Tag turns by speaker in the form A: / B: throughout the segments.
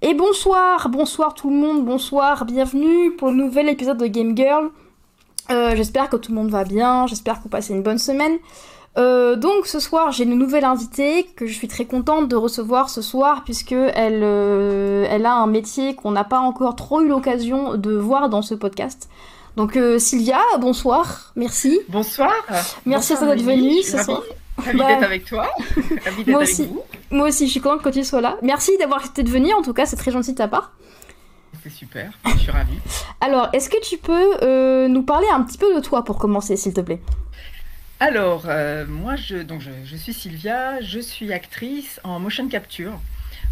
A: Et bonsoir, bonsoir tout le monde, bonsoir, bienvenue pour le nouvel épisode de Game Girl. Euh, j'espère que tout le monde va bien, j'espère que vous passez une bonne semaine. Euh, donc ce soir j'ai une nouvelle invitée que je suis très contente de recevoir ce soir puisque elle, euh, elle a un métier qu'on n'a pas encore trop eu l'occasion de voir dans ce podcast. Donc Sylvia, bonsoir, merci.
B: Bonsoir.
A: Merci d'être venue ce soir.
B: Ravie d'être avec toi. D'être
A: Moi
B: avec
A: aussi.
B: vous.
A: Moi aussi, je suis contente que tu sois là. Merci d'avoir accepté de venir, en tout cas, c'est très gentil de ta part.
B: C'est super. Je suis ravie.
A: Alors, est-ce que tu peux euh, nous parler un petit peu de toi pour commencer, s'il te plaît?
B: Alors, euh, moi, je, donc je, je suis Sylvia. Je suis actrice en motion capture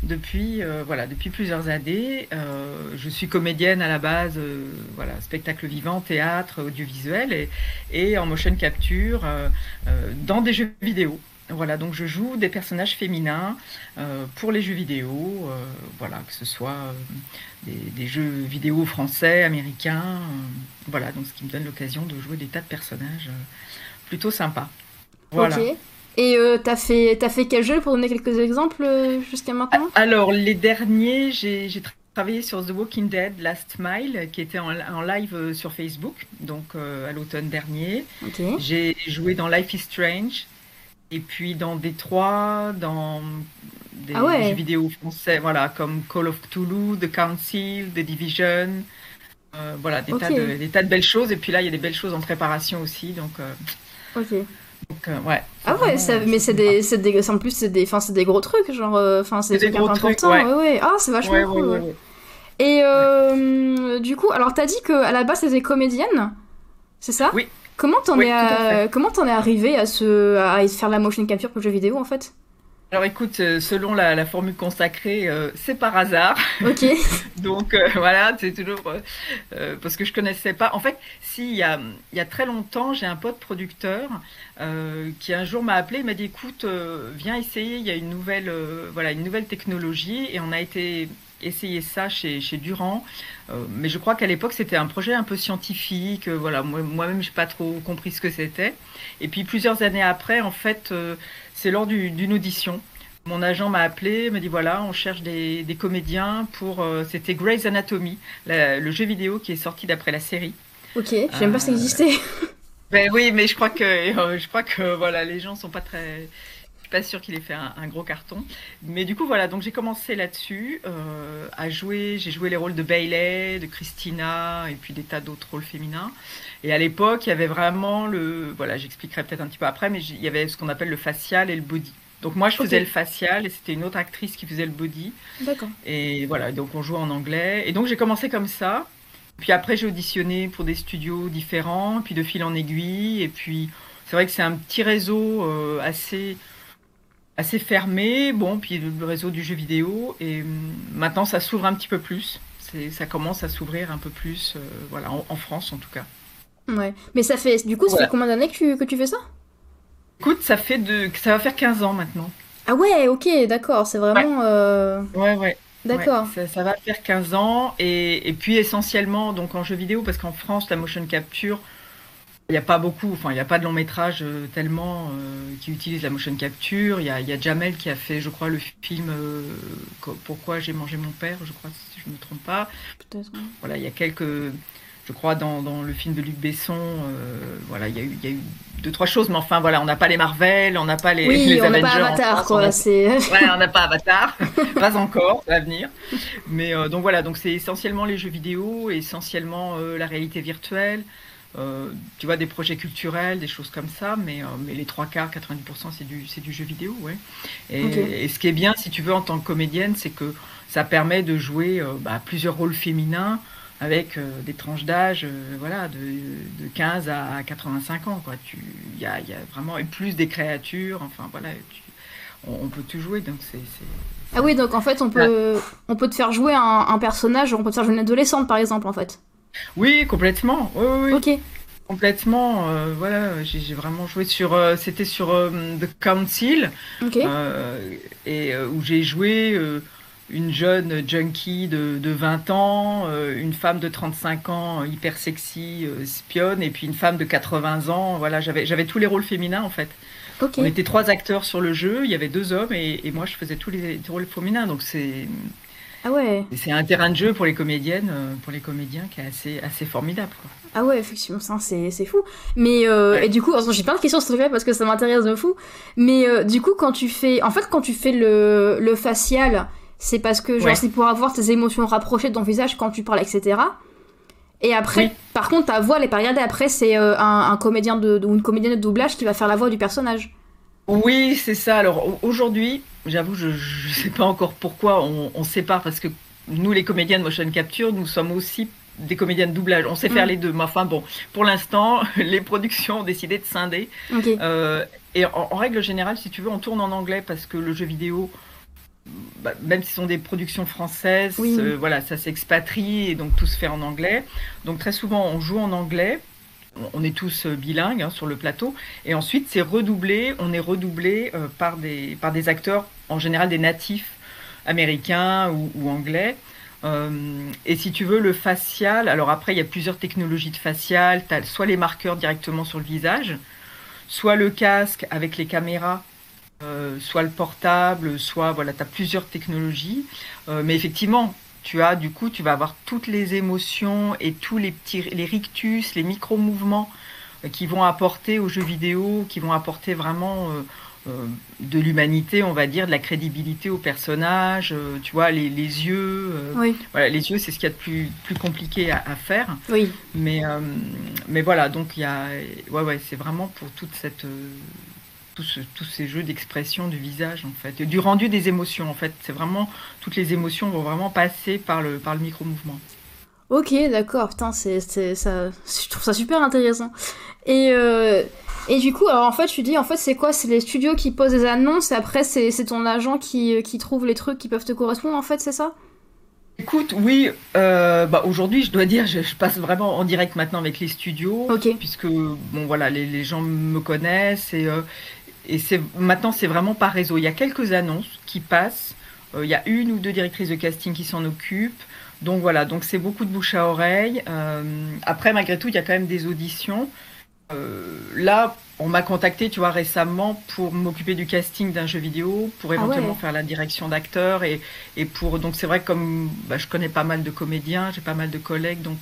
B: depuis, euh, voilà, depuis plusieurs années. Euh, je suis comédienne à la base, euh, voilà, spectacle vivant, théâtre, audiovisuel et, et en motion capture euh, euh, dans des jeux vidéo. Voilà, donc je joue des personnages féminins euh, pour les jeux vidéo, voilà, que ce soit des, des jeux vidéo français, américains, voilà, donc ce qui me donne l'occasion de jouer des tas de personnages plutôt sympas. Voilà.
A: Et euh, t'as fait, t'as fait quel jeu pour donner quelques exemples euh, jusqu'à maintenant?
B: Alors, les derniers, j'ai travaillé sur The Walking Dead Last Mile, qui était en, en live euh, sur Facebook, donc euh, à l'automne dernier.
A: Ok.
B: J'ai joué dans Life is Strange, et puis dans Détroit, dans des
A: Ah ouais.
B: jeux vidéo français, voilà, comme Call of Cthulhu, The Council, The Division. euh, voilà, des, tas de, des tas de belles choses. Et puis là, il y a des belles choses en préparation aussi. Donc, euh,
A: Ok.
B: Donc, euh, ouais.
A: Ah ouais,
B: vraiment,
A: ça-
B: euh,
A: mais c'est des, des, en plus c'est des, c'est des gros trucs, genre, euh, enfin c'est des
B: des
A: trucs
B: gros trucs,
A: importants.
B: ouais.
A: ouais, ouais. Ah, c'est vachement
B: Ouais,
A: cool. Et euh, du coup, alors t'as dit que à la base t'étais comédienne, c'est ça?
B: Oui.
A: Comment t'en es,
B: à-
A: comment t'en es arrivé à ce, à faire la motion capture pour le jeu vidéo en fait?
B: Alors écoute, euh, selon la, la formule consacrée, euh, c'est par hasard.
A: Ok.
B: Donc euh, voilà, c'est toujours euh, parce que je connaissais pas. En fait, si il y a, il y a très longtemps, j'ai un pote producteur qui un jour m'a appelé, il m'a dit écoute, viens essayer. Il y a une nouvelle, voilà, une nouvelle technologie et on a été essayer ça chez, chez Durand. Euh, mais je crois qu'à l'époque c'était un projet un peu scientifique. euh, voilà, moi- moi-même j'ai pas trop compris ce que c'était. Et puis plusieurs années après, en fait, euh, c'est lors du- d'une audition. Mon agent m'a appelé, me dit voilà, on cherche des, des comédiens pour. C'était Grey's Anatomy, la- le jeu vidéo qui est sorti d'après la série.
A: Ok. Je même pas si ça existait.
B: Ben oui, mais je crois que je crois que voilà, les gens sont pas très. Pas sûre qu'il ait fait un, un gros carton. Mais du coup voilà, donc j'ai commencé là-dessus euh, à jouer. J'ai joué les rôles de Bailey, de Christina et puis des tas d'autres rôles féminins. Et à l'époque, il y avait vraiment le. Voilà, j'expliquerai peut-être un petit peu après, mais il y avait ce qu'on appelle le facial et le body. Donc moi, je faisais le facial et c'était une autre actrice qui faisait le body.
A: D'accord.
B: Et voilà, donc on jouait en anglais. Et donc j'ai commencé comme ça. Puis après, j'ai auditionné pour des studios différents, puis de fil en aiguille. Et puis, c'est vrai que c'est un petit réseau euh, assez, assez fermé. Bon, puis le réseau du jeu vidéo. Et hum, maintenant, ça s'ouvre un petit peu plus. Ça commence à s'ouvrir un peu plus, euh, voilà, en, en France en tout cas.
A: Ouais. Mais ça fait, du coup, ça
B: Voilà.
A: fait combien d'années que tu, que tu fais ça?
B: Écoute, ça fait de, ça va faire 15 ans maintenant.
A: Ah ouais, ok, d'accord. C'est vraiment. euh,
B: Ouais, ouais.
A: D'accord.
B: Ouais, ça, ça va faire 15 ans et, et puis essentiellement donc en jeu vidéo parce qu'en France la motion capture il n'y a pas beaucoup, enfin il n'y a pas de long métrage euh, tellement euh, qui utilise la motion capture. Il y a, il y a Jamel qui a fait je crois le film euh, Pourquoi j'ai mangé mon père, je crois si je ne me trompe pas.
A: Peut-être.
B: Voilà il y a quelques, je crois dans, dans le film de Luc Besson, euh, voilà il y, a eu, il y a eu deux trois choses mais enfin voilà on n'a pas les Marvel, on n'a pas les,
A: Oui,
B: les
A: on n'a pas Avatar,
B: France, on
A: quoi.
B: a-
A: C'est.
B: Ouais, on n'a pas Avatar, pas encore, va venir. Mais donc voilà, donc c'est essentiellement les jeux vidéo, essentiellement la réalité virtuelle. Euh, tu vois, des projets culturels, des choses comme ça, mais, euh, mais les trois quarts, 90%, c'est du, c'est du jeu vidéo, ouais. Et, ce qui est bien, si tu veux, en tant que comédienne, c'est que ça permet de jouer euh, bah, plusieurs rôles féminins avec euh, des tranches d'âge, euh, voilà, de, de 15 à 85 ans, il y a, y a vraiment, et plus des créatures, enfin voilà, tu- on, on peut tout jouer, donc c'est, c'est-
A: Ah oui, donc en fait, on peut, on peut te faire jouer un, un personnage, on peut te faire jouer une adolescente, par exemple, en fait.
B: Oui, complètement. Oui, oui, oui.
A: Ok.
B: Complètement. euh, voilà, j'ai j'ai vraiment joué sur. euh, C'était sur euh, The Council,
A: Ok.
B: euh, et euh, où j'ai joué euh, une jeune junkie de, de 20 ans, euh, une femme de 35 ans euh, hyper sexy, euh, spionne, et puis une femme de 80 ans. Voilà, j'avais j'avais tous les rôles féminins en fait.
A: Ok.
B: On était trois acteurs sur le jeu, il y avait deux hommes et, et moi je faisais tous les rôles féminins, donc c'est
A: Ah ouais.
B: c'est un terrain de jeu pour les comédiennes, pour les comédiens qui est assez, assez formidable.
A: Ah ouais, effectivement, ça c'est fou. Mais et du coup, j'ai plein de questions sur ce fait parce que ça m'intéresse de fou. Mais du coup, quand tu fais, en fait, quand tu fais le, le facial, c'est parce que genre c'est pour avoir tes émotions rapprochées de ton visage quand tu parles, etc. Et après, par contre, ta voix, elle est pas regardée. Après, c'est euh, un, comédien de, ou une comédienne de doublage qui va faire la voix du personnage.
B: Oui, c'est ça. Alors aujourd'hui, j'avoue, je ne sais pas encore pourquoi on, on, sépare parce que nous, les comédiens de motion capture, nous sommes aussi des comédiens de doublage. On sait faire mm. les deux. Mais enfin bon, pour l'instant, les productions ont décidé de scinder. Euh, et en, règle générale, si tu veux, on tourne en anglais parce que le jeu vidéo, bah, même si ce sont des productions françaises, euh, voilà, ça s'expatrie et donc tout se fait en anglais. Donc très souvent, on joue en anglais. On est tous euh, bilingues hein, sur le plateau. Et ensuite, c'est redoublé. On est redoublé euh, par, des, par des acteurs, en général des natifs américains ou, anglais. et si tu veux, le facial, alors après, il y a plusieurs technologies de facial. Tu as soit les marqueurs directement sur le visage, soit le casque avec les caméras euh, soit le portable, soit voilà, tu as plusieurs technologies. Euh, mais effectivement, tu as du coup, tu vas avoir toutes les émotions et tous les petits, les rictus, les micro-mouvements euh, qui vont apporter aux jeux vidéo, qui vont apporter vraiment de l'humanité, on va dire, de la crédibilité au personnage. tu vois, les, les yeux. Voilà, les yeux, c'est ce qu'il y a de plus, plus compliqué à, faire.
A: Oui.
B: Mais, mais voilà, donc il y a. Ouais, ouais, c'est vraiment pour toute cette tous, ces jeux d'expression du visage, en fait, du rendu des émotions, en fait. C'est vraiment, toutes les émotions vont vraiment passer par le, par le micro-mouvement.
A: Ok, d'accord, putain, c'est, ça, je trouve ça super intéressant. Et, euh, et du coup, alors en fait, tu dis, en fait, c'est quoi? C'est les studios qui posent des annonces et après, c'est, ton agent qui, qui trouve les trucs qui peuvent te correspondre, en fait, c'est ça?
B: Écoute, oui, euh, bah aujourd'hui, je dois dire, je, passe vraiment en direct maintenant avec les studios, puisque bon voilà, les, les, gens me connaissent et, euh, et c'est maintenant c'est vraiment par réseau. Il y a quelques annonces qui passent. Euh, il y a une ou deux directrices de casting qui s'en occupent. Donc voilà, donc c'est beaucoup de bouche à oreille. Euh, après, malgré tout, il y a quand même des auditions. Euh, là, on m'a contacté, tu vois, récemment pour m'occuper du casting d'un jeu vidéo, pour ah éventuellement faire la direction d'acteurs et, et, pour donc c'est vrai que comme bah, je connais pas mal de comédiens, j'ai pas mal de collègues, donc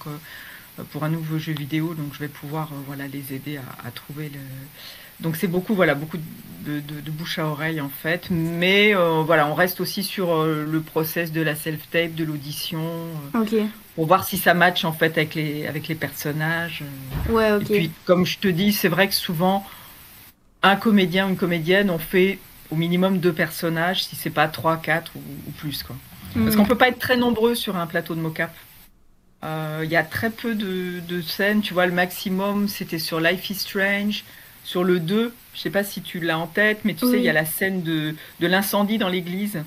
B: pour un nouveau jeu vidéo, donc je vais pouvoir voilà les aider à, à trouver le donc c'est beaucoup, voilà, beaucoup de, bouche à oreille en fait. Mais euh, voilà, on reste aussi sur euh, le process de la self-tape, de l'audition.
A: Euh,
B: pour voir si ça match en fait avec les, avec les personnages.
A: Ouais, ok.
B: Et puis comme je te dis, c'est vrai que souvent, un comédien ou une comédienne, on fait au minimum deux personnages, si c'est pas trois, quatre ou, plus. Quoi. Parce mm. qu'on peut pas être très nombreux sur un plateau de mocap. Il y a très peu de, de scènes, tu vois, le maximum c'était sur Life is Strange. Sur le 2, je sais pas si tu l'as en tête, mais tu sais, il y a la scène de, de l'incendie dans l'église.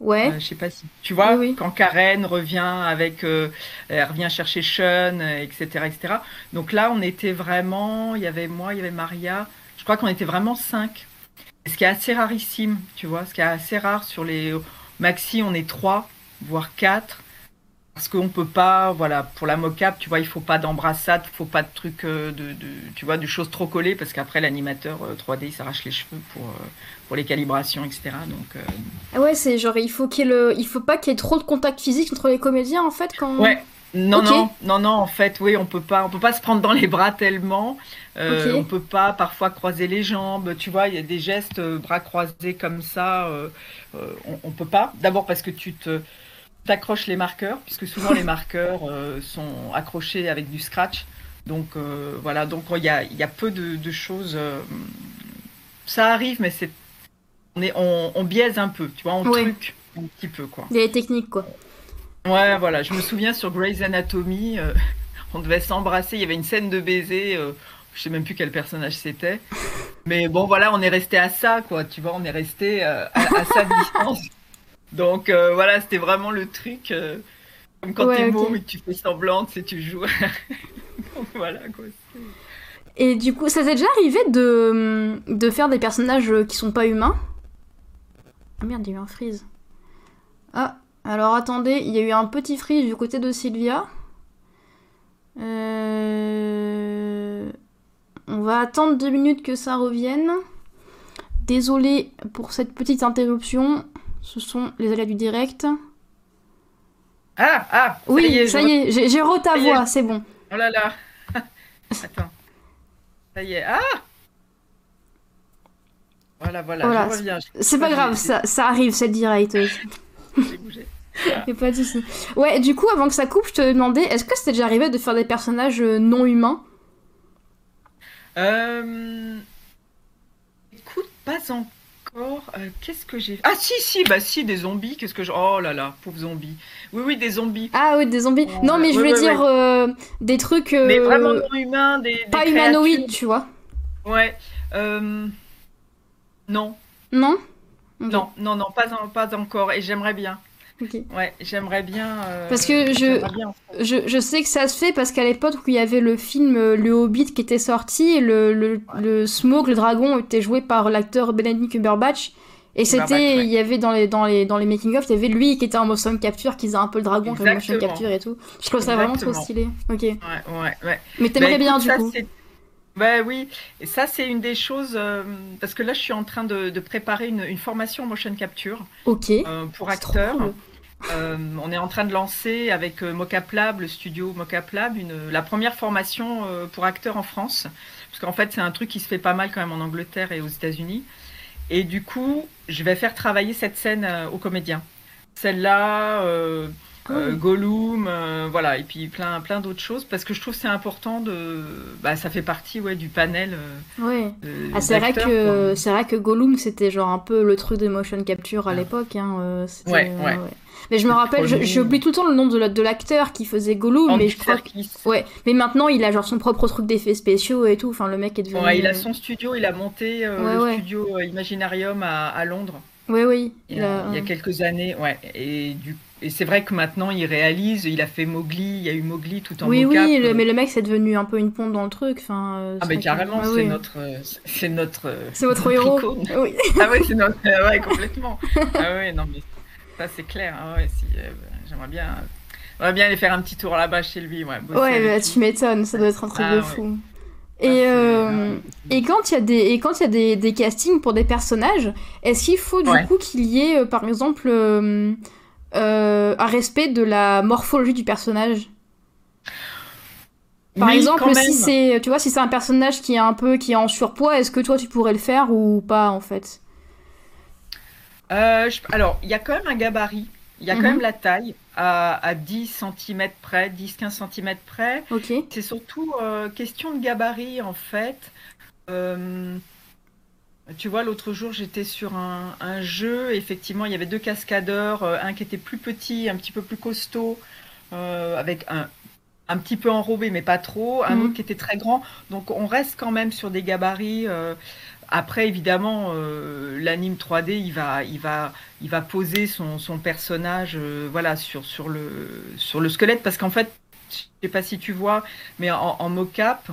A: Ouais.
B: Euh, je sais pas si tu vois quand Karen revient avec, euh, elle revient chercher Sean, etc., euh, etc. Donc là, on était vraiment, il y avait moi, il y avait Maria. Je crois qu'on était vraiment cinq. Ce qui est assez rarissime, tu vois, ce qui est assez rare sur les maxi, on est trois, voire quatre. Parce qu'on peut pas, voilà, pour la mocap, tu vois, il faut pas d'embrassade, il faut pas de trucs, euh, de, tu vois, de choses trop collées, parce qu'après l'animateur 3D il s'arrache les cheveux pour, euh, pour les calibrations, etc. Donc, euh,
A: ah ouais, c'est genre, il faut qu'il le... il faut pas qu'il y ait trop de contact physique entre les comédiens, en fait, quand.
B: Ouais. Non, non, non, non, en fait, oui, on peut pas, on peut pas se prendre dans les bras tellement. Euh, On peut pas parfois croiser les jambes. Tu vois, il y a des gestes bras croisés comme ça. on, on peut pas. D'abord parce que tu te t'accroches les marqueurs, puisque souvent les marqueurs euh, sont accrochés avec du scratch. Donc euh, voilà, donc il y a, y a, peu de, choses. Euh, ça arrive, mais c'est on, est, on, biaise un peu, tu vois, on truc un petit peu quoi.
A: Il y a les techniques quoi.
B: Ouais, voilà. Je me souviens sur Grey's Anatomy, on devait s'embrasser. Il y avait une scène de baiser. je sais même plus quel personnage c'était. Mais bon, voilà, on est resté à ça, quoi. Tu vois, on est resté à, à sa distance. Donc euh, voilà, c'était vraiment le truc. Euh, comme quand t'es okay. et que tu fais semblant, tu sais, tu joues. Donc voilà quoi.
A: Et du coup, ça t'est déjà arrivé de, de faire des personnages qui sont pas humains? Ah merde, il y a eu un freeze. Ah, alors attendez, il y a eu un petit freeze du côté de Sylvia. Euh... On va attendre deux minutes que ça revienne. Désolé pour cette petite interruption. Ce sont les aléas du direct.
B: Ah, ah
A: Oui, ça y est, j'ai re ta voix, c'est bon.
B: Oh là là. Attends. Ça y est. Ah Voilà, voilà, je reviens.
A: C'est pas grave, ça, ça arrive, c'est direct. J'ai bougé. Et pas de Ouais, du coup, avant que ça coupe, je te demandais, est-ce que c'était déjà arrivé de faire des personnages euh, non humains?
B: Euh... Écoute, pas encore. Euh, qu'est-ce que j'ai Ah si, si, bah si, des zombies. Qu'est-ce que je... Oh là là, pauvres zombies. Oui, oui, des zombies.
A: Ah oui, des zombies. non, mais je voulais dire euh, des trucs...
B: Mais vraiment non humains, des...
A: Pas humanoïdes, tu vois.
B: Ouais. Non.
A: Non?
B: Non, non, non, pas, pas encore. Et j'aimerais bien. Ouais, j'aimerais bien. Euh,
A: parce que je, je, je, sais que ça se fait parce qu'à l'époque où il y avait le film euh, Le Hobbit qui était sorti, le, le, le Smoke, le dragon, était joué par l'acteur Benedict Cumberbatch. Et c'était, il y avait dans les, dans les, dans les making-of, il y avait lui qui était en motion capture, qui faisait un peu le dragon comme motion capture et tout. Je trouve ça vraiment trop stylé. Ok.
B: Ouais, ouais, ouais.
A: Mais t'aimerais bah, bien du coup.
B: Bah oui, et ça c'est une des choses, euh, parce que là je suis en train de, de préparer une, une, formation en motion capture
A: Ok.
B: pour acteurs. Euh, on est en train de lancer avec euh, Mocap Lab, le studio Mocap Lab, une, la première formation euh, pour acteurs en France. Parce qu'en fait, c'est un truc qui se fait pas mal quand même en Angleterre et aux États-Unis. Et du coup, je vais faire travailler cette scène aux comédiens. Celle-là, euh, Gollum, euh, voilà, et puis plein, plein d'autres choses, parce que je trouve c'est important de, bah, ça fait partie ouais du panel.
A: Ouais. Ah, c'est vrai que c'est vrai que Gollum c'était genre un peu le truc de motion capture à l'époque. Hein,
B: ouais, ouais,
A: Mais je me rappelle, j'oublie tout le temps le nom de l'acteur qui faisait Gollum, mais je crois ouais. Mais maintenant il a genre son propre truc d'effets spéciaux et tout. Enfin le mec est devenu.
B: Ouais, il a son studio, il a monté le studio Imaginarium à, à Londres.
A: Oui, oui.
B: Il, y a, quelques années, ouais. Et du et c'est vrai que maintenant il réalise, il a fait Mowgli, il y a eu Mowgli tout en
A: Oui, oui, mais le mec c'est devenu un peu une pompe dans le truc. Enfin,
B: euh, ah, mais carrément, c'est notre. C'est notre.
A: C'est votre héros.
B: Oui. ah, oui, c'est notre. ouais, complètement. ah, oui, non, mais ça c'est clair. Ouais, si, euh, j'aimerais bien. J'aimerais bien aller faire un petit tour là-bas chez lui. Ouais,
A: ouais bah, tu m'étonnes, ça doit être un truc ah, de fou. Et, ah, euh, et quand il y a des et quand il y a des, des, castings pour des personnages, est-ce qu'il faut du coup qu'il y ait par exemple euh, un respect de la morphologie du personnage? Par exemple, si c'est, tu vois, si c'est un personnage qui est un peu, qui est en surpoids, est-ce que toi tu pourrais le faire ou pas en fait?
B: Euh, Alors, il y a quand même un gabarit, il y a quand mhm. même la taille à, à 10 cm près, 10-15 cm près.
A: Ok.
B: C'est surtout euh, question de gabarit en fait. Tu vois, l'autre jour, j'étais sur un, jeu. Effectivement, il y avait deux cascadeurs, euh, un qui était plus petit, un petit peu plus costaud, euh, avec un, un petit peu enrobé, mais pas trop, un mhm. autre qui était très grand. Donc, on reste quand même sur des gabarits. Euh, après, évidemment, l'anime 3D, il va, poser son, son personnage, voilà, sur, le, squelette, parce qu'en fait, je sais pas si tu vois, mais en, en mocap,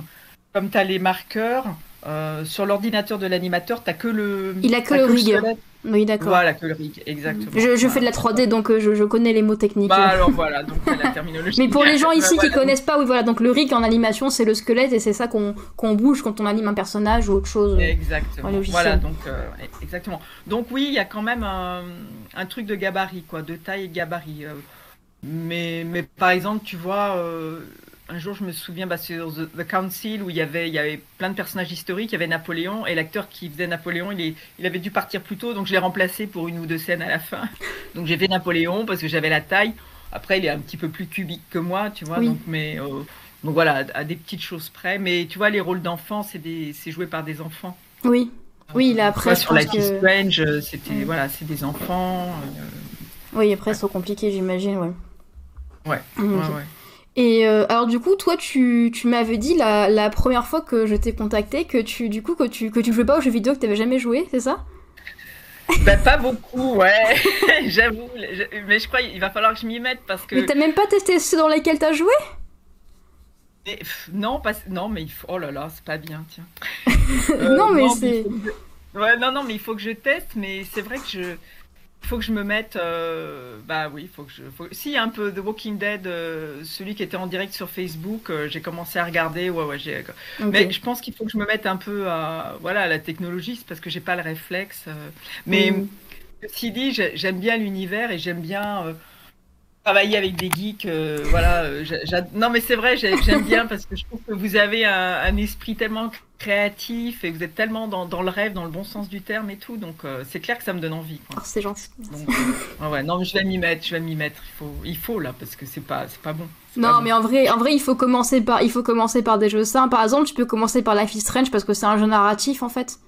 B: comme tu as les marqueurs, euh, sur l'ordinateur de l'animateur, t'as que le.
A: Il a que le rig. Oui, d'accord.
B: Voilà, que le rig, exactement.
A: Je, fais de la 3D, donc euh, je, connais les mots techniques.
B: Bah alors voilà, donc la terminologie.
A: Mais pour les gens ici qui connaissent pas, oui, voilà, donc le rig en animation, c'est le squelette et c'est ça qu'on bouge quand on anime un personnage ou autre chose.
B: Euh, exactement. Voilà, donc exactement. Donc oui, il y a quand même un, un, truc de gabarit, quoi, de taille et gabarit. mais, mais par exemple, tu vois un jour, je me souviens bah, sur The, Council où il y, avait, il y avait plein de personnages historiques. Il y avait Napoléon et l'acteur qui faisait Napoléon, il, est, il avait dû partir plus tôt, donc je l'ai remplacé pour une ou deux scènes à la fin. Donc j'ai fait Napoléon parce que j'avais la taille. Après, il est un petit peu plus cubique que moi, tu vois. Donc, mais, euh, donc voilà, à, des petites choses près. Mais tu vois, les rôles d'enfants, c'est, joué par des enfants.
A: Oui. Oui, là après.
B: sur Life is Strange, c'était voilà, c'est des enfants. Euh,
A: oui, après, c'est compliqué, j'imagine, ouais.
B: Ouais, ouais, ouais.
A: Et euh, alors du coup, toi, tu, tu m'avais dit la, la, première fois que je t'ai contacté que tu du coup que tu que tu jouais pas aux jeux vidéo que tu t'avais jamais joué, c'est ça?
B: Bah pas beaucoup, ouais, j'avoue. Mais je crois qu'il va falloir que je m'y mette parce que.
A: Mais t'as même pas testé ceux dans lesquels t'as joué?
B: Non, pas... non, mais il faut... oh là là, c'est pas bien, tiens.
A: non, mais c'est.
B: Ouais, non, non, mais il faut que je teste, mais c'est vrai que je faut que je me mette. Euh, bah oui, il faut que je. Faut... Si, un peu The Walking Dead, euh, celui qui était en direct sur Facebook, euh, j'ai commencé à regarder. Ouais, ouais, j'ai. Mais je pense qu'il faut que je me mette un peu à, voilà, à la technologie, c'est parce que j'ai pas le réflexe. Mais mm. ceci dit, j'aime bien l'univers et j'aime bien travailler avec des geeks, euh, voilà. euh, non, mais c'est vrai, j'ai- j'aime bien parce que je trouve que vous avez un, un esprit tellement créatif et vous êtes tellement dans, dans le rêve, dans le bon sens du terme et tout. Donc, euh, c'est clair que ça me donne envie.
A: Oh, c'est gentil.
B: Donc, euh, ouais, ouais, non, mais je vais m'y mettre, je vais m'y mettre. Il faut, il faut là parce que c'est pas, c'est pas bon. Pas
A: Non,
B: bon.
A: mais en vrai, en vrai, il faut commencer par, il faut commencer par des jeux simples. Par exemple, tu peux commencer par Life is Strange parce que c'est un jeu narratif en fait.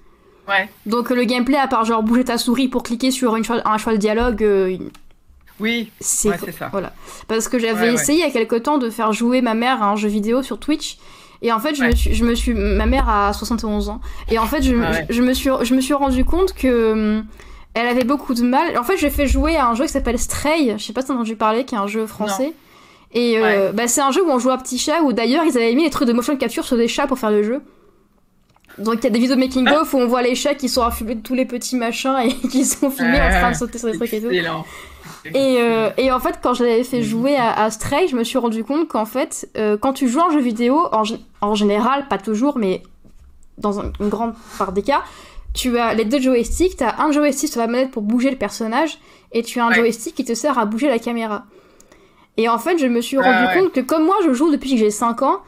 B: Ouais.
A: Donc le gameplay, à part genre bouger ta souris pour cliquer sur une un choix de dialogue,
B: Oui,
A: c'est
B: ouais, ça.
A: voilà. Parce que j'avais
B: Ouais,
A: essayé il y a quelque temps de faire jouer ma mère à un jeu vidéo sur Twitch. Et en fait, je, me suis, je me suis, ma mère a 71 ans. Et en fait, je,
B: Ah
A: je, je me suis, je me suis rendu compte que hum, elle avait beaucoup de mal. En fait, j'ai fait jouer à un jeu qui s'appelle Stray. Je sais pas si t'as entendu parler, qui est un jeu français. Et euh, bah, c'est un jeu où on joue à petit chat. Où d'ailleurs, ils avaient mis des trucs de motion capture sur des chats pour faire le jeu. Donc il y a des vidéos making of où on voit les chats qui sont affubés de tous les petits machins et qui sont filmés en train de sauter sur des trucs et tout. Et, euh, et en fait, quand je l'avais fait jouer à, à Stray, je me suis rendu compte qu'en fait, euh, quand tu joues un jeu vidéo, en, gé- en général, pas toujours, mais dans un- une grande part des cas, tu as les deux joysticks. Tu as un joystick sur la manette pour bouger le personnage, et tu as un
B: Ouais.
A: joystick qui te sert à bouger la caméra. Et en fait, je me suis rendu
B: ouais.
A: compte que comme moi, je joue depuis que j'ai 5 ans,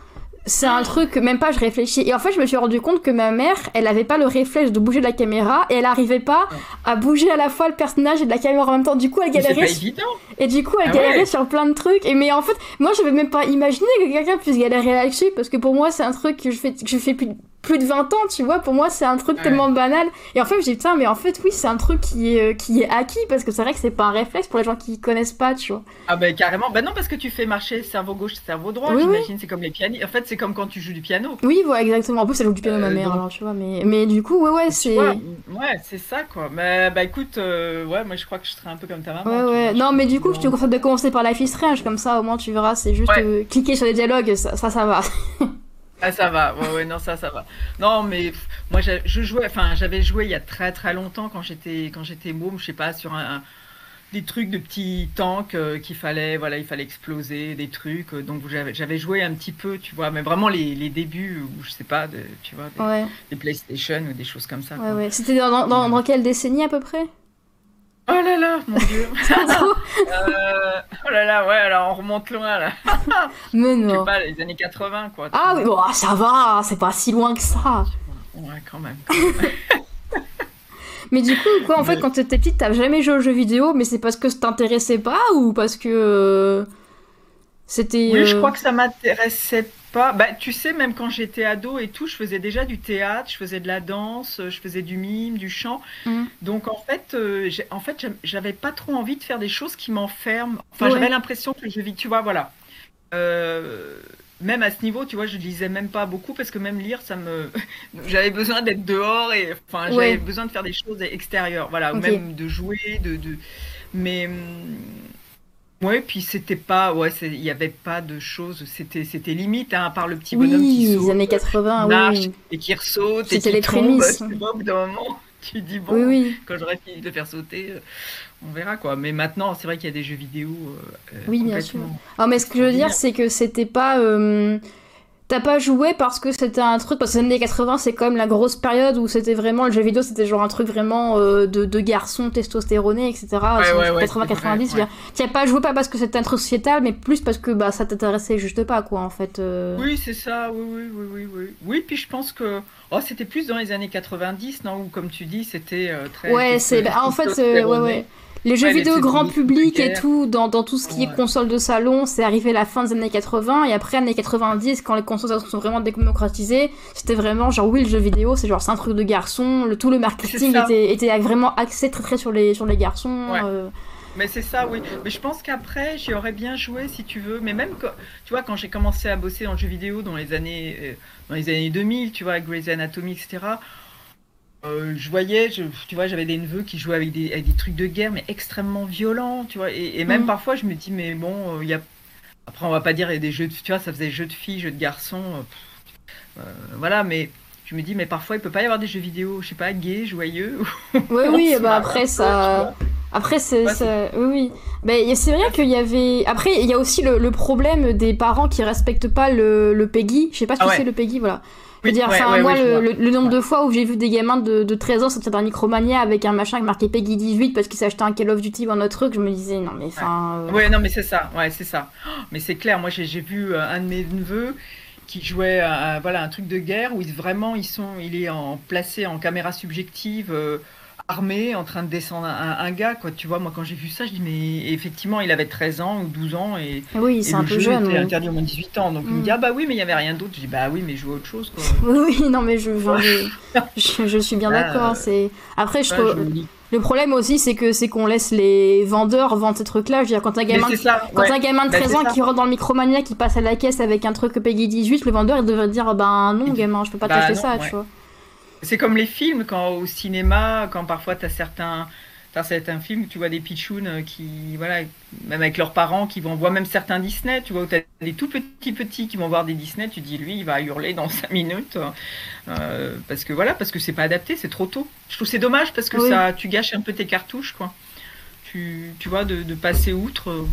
A: c'est un truc même pas je réfléchis. Et en fait, je me suis rendu compte que ma mère, elle avait pas le réflexe de bouger la caméra et elle arrivait pas à bouger à la fois le personnage et de la caméra en même temps. Du coup, elle
B: pas
A: galérait
B: évident.
A: et du coup, elle
B: Ah
A: galérait
B: ouais.
A: sur plein de trucs. Et mais en fait, moi, je vais même pas imaginer que quelqu'un puisse galérer là-dessus parce que pour moi, c'est un truc que je fais, que je fais plus, plus de 20 ans, tu vois. Pour moi, c'est un truc
B: Ouais.
A: tellement banal. Et en fait, je dis putain, mais en fait, oui, c'est un truc qui est, euh, qui est acquis parce que c'est vrai que c'est pas un réflexe pour les gens qui connaissent pas, tu vois.
B: Ah ben carrément. Ben non parce que tu fais marcher cerveau gauche, cerveau droit.
A: Oui,
B: J'imagine c'est comme les pianistes. En fait c'est comme quand tu joues du piano.
A: Oui, voilà, exactement. En plus, elle joue du piano, ma
B: Euh,
A: mère,
B: donc-
A: alors tu vois. Mais, mais du coup, ouais, ouais, c'est.
B: ouais, c'est ça quoi. Mais bah écoute, euh, ouais, moi je crois que je serais un peu comme ta maman.
A: Ouais, ouais.
B: vois,
A: Non, mais du coup, je te conseille de commencer par Life is Strange, comme ça, au moins, tu verras, c'est juste
B: Ouais.
A: euh, cliquer sur les dialogues, ça, ça, ça va.
B: Ah ça va, ouais, ouais, non ça, ça va. Non mais pff, moi je jouais, enfin j'avais joué il y a très très longtemps quand j'étais quand j'étais môme, je sais pas sur un, un- des trucs de petits tanks euh, qu'il fallait, voilà, il fallait exploser des trucs. euh, donc j'avais j'avais joué un petit peu, tu vois, mais vraiment les, les débuts où je sais pas, de, tu vois, des,
A: Ouais,
B: des PlayStation ou des choses comme ça.
A: ouais,
B: quoi.
A: ouais. C'était dans, dans, dans quelle décennie à peu près?
B: Oh là là, mon dieu. Euh, oh là là, ouais, alors on remonte loin là.
A: Mais
B: Je sais
A: non.
B: pas, les années 80 quoi.
A: Ah oui, bon, ça va, c'est pas si loin que ça.
B: Ouais, quand même.
A: Mais du coup, quoi, en fait, quand t'étais petite, t'as jamais joué aux jeux vidéo, mais c'est parce que ça t'intéressait pas ou parce que euh, c'était.
B: Oui, je
A: euh,
B: crois que ça m'intéressait pas. Bah, tu sais, même quand j'étais ado et tout, je faisais déjà du théâtre, je faisais de la danse, je faisais du mime, du chant.
A: Mhm.
B: Donc en fait, euh, j'ai- en fait, j'aim- j'avais pas trop envie de faire des choses qui m'enferment. Enfin,
A: Ouais.
B: j'avais l'impression que je vis, tu vois, voilà. Euh, même à ce niveau, tu vois, je lisais même pas beaucoup parce que même lire, ça me, j'avais besoin d'être dehors et enfin, j'avais
A: Ouais.
B: besoin de faire des choses extérieures, voilà, ou
A: Ok.
B: même de jouer, de, de... mais hum, ouais, puis c'était pas, ouais, il y avait pas de choses, c'était, c'était limite, hein, à part le petit bonhomme
A: Oui,
B: qui
A: les
B: saute,
A: années 80,
B: marche
A: oui.
B: et qui ressaute et
A: C'était
B: qui
A: les
B: tombe,
A: prémices.
B: au bout d'un moment, tu dis bon,
A: Oui, oui.
B: quand j'aurai fini de faire sauter, euh, on verra quoi. Mais maintenant, c'est vrai qu'il y a des jeux vidéo euh, euh,
A: Oui, bien
B: complètement.
A: Alors, mais ce que je veux dire, c'est que c'était pas. euh, T'as pas joué parce que c'était un truc. Parce que les années 80, c'est quand même la grosse période où c'était vraiment. Le jeu vidéo, c'était genre un truc vraiment euh, de, de garçons testostéronés, etc.
B: ouais, ouais,
A: 80-90.
B: c'est vrai,
A: je veux dire. T'y as pas joué pas parce que c'était un truc sociétal, mais plus parce que bah, ça t'intéressait juste pas, quoi, en fait. euh.
B: Oui, c'est ça, oui, oui, oui, oui, oui. Oui, puis je pense que oh, c'était plus dans les années 90, non Où, comme tu dis, c'était euh, très.
A: Ouais, c'est. bah, en fait, euh, ouais, ouais. Les jeux
B: Ouais,
A: vidéo grand public et tout, dans, dans tout ce qui est console de salon, c'est arrivé à la fin des années 80 et après années 90, quand les consoles sont vraiment démocratisées, c'était vraiment genre oui, le jeu vidéo, c'est genre c'est un truc de garçon, le, tout le marketing était, était vraiment axé très très sur les, sur les garçons.
B: Ouais.
A: euh.
B: Mais c'est ça, oui. Mais je pense qu'après, j'y aurais bien joué si tu veux. Mais même, quand, tu vois, quand j'ai commencé à bosser dans le jeu vidéo dans les années, euh, dans les années 2000, tu vois, avec Grey's Anatomy, etc., euh, je voyais, je- tu vois, j'avais des neveux qui jouaient avec des, avec des trucs de guerre, mais extrêmement violents, tu vois. Et, et même
A: Mhm.
B: parfois, je me dis, mais bon, euh, il y a. Après, on va pas dire, il y a des jeux de. Tu vois, ça faisait jeux de filles, jeux de garçons. euh, voilà, mais. Je me dis, mais parfois, il peut pas y avoir des jeux vidéo, je sais pas, gays, joyeux.
A: Ouais, oui,
B: se
A: bah après
B: peu,
A: ça. Après, c'est.
B: Ouais,
A: ça- Oui, oui. Y- c'est vrai qu'il y avait. Après, il y a aussi le, le problème des parents qui respectent pas le, le PEGI. Je sais pas si
B: Ah
A: tu
B: ouais.
A: sais le PEGI, voilà. Je veux dire, moi, le, nombre de fois où j'ai vu des gamins de, de 13 ans sortir d'un Micromania avec un machin marqué Peggy 18 parce qu'ils s'achetaient un Call of Duty ou un autre truc, je me disais, non, mais enfin.
B: Ouais. non, mais c'est ça, ouais, c'est ça. mais c'est clair, moi, j'ai vu un de mes neveux qui jouait à, voilà, un truc de guerre où ils, vraiment, ils sont, il est en, placé en caméra subjective armé en train de descendre un, gars quoi. Tu vois moi quand j'ai vu ça je dis mais effectivement il avait 13 ans ou 12 ans et,
A: oui c'est un peu jeune
B: était interdit au moins 18 ans. Donc il me dit mm. ah bah oui mais il y avait rien d'autre. Je dis bah oui mais je vois autre chose quoi.
A: Oui non mais je je, suis bien d'accord c'est après je, le problème aussi, c'est que c'est qu'on laisse les vendeurs vendre ces trucs-là. Je veux dire, quand un gamin, quand un gamin de 13 bah, ans qui rentre dans le Micromania, qui passe à la caisse avec un truc Peggy 18, le vendeur il devrait dire ben non gamin, je peux pas bah, t'acheter ça, tu vois.
B: C'est comme les films, quand au cinéma, quand parfois tu as certains, as certains films, tu vois des pitchouns euh, qui, voilà, même avec leurs parents, qui vont voir même certains Disney, tu vois, où tu as des tout petits petits qui vont voir des Disney, tu dis, lui, il va hurler dans 5 minutes, euh, parce que voilà, parce que c'est pas adapté, c'est trop tôt. Je trouve c'est dommage parce que ça, tu gâches un peu tes cartouches, quoi. Tu, tu vois, de, passer outre. Euh,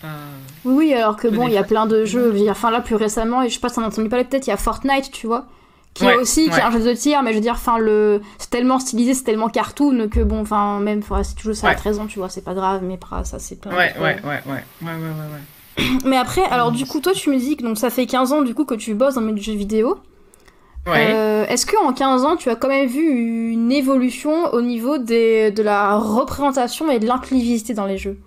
B: pas.
A: Oui, alors que bon, il y a plein de jeux. Enfin, là, plus récemment, et je sais pas si t'en as entendu parler, peut-être, il y a Fortnite, tu vois qui est aussi qui est un jeu de tir mais je veux dire enfin le c'est tellement stylisé c'est tellement cartoon que bon enfin même si tu joues ça à 13 ans tu vois c'est pas grave mais ça c'est
B: plein ouais, ouais, ouais ouais ouais ouais ouais
A: mais après alors du coup toi tu me dis que donc ça fait 15 ans du coup que tu bosses dans le jeu vidéo Ouais. Euh, Est-ce qu'en 15 ans, tu as quand même vu une évolution au niveau des, de la représentation et de l'inclusivité dans les jeux?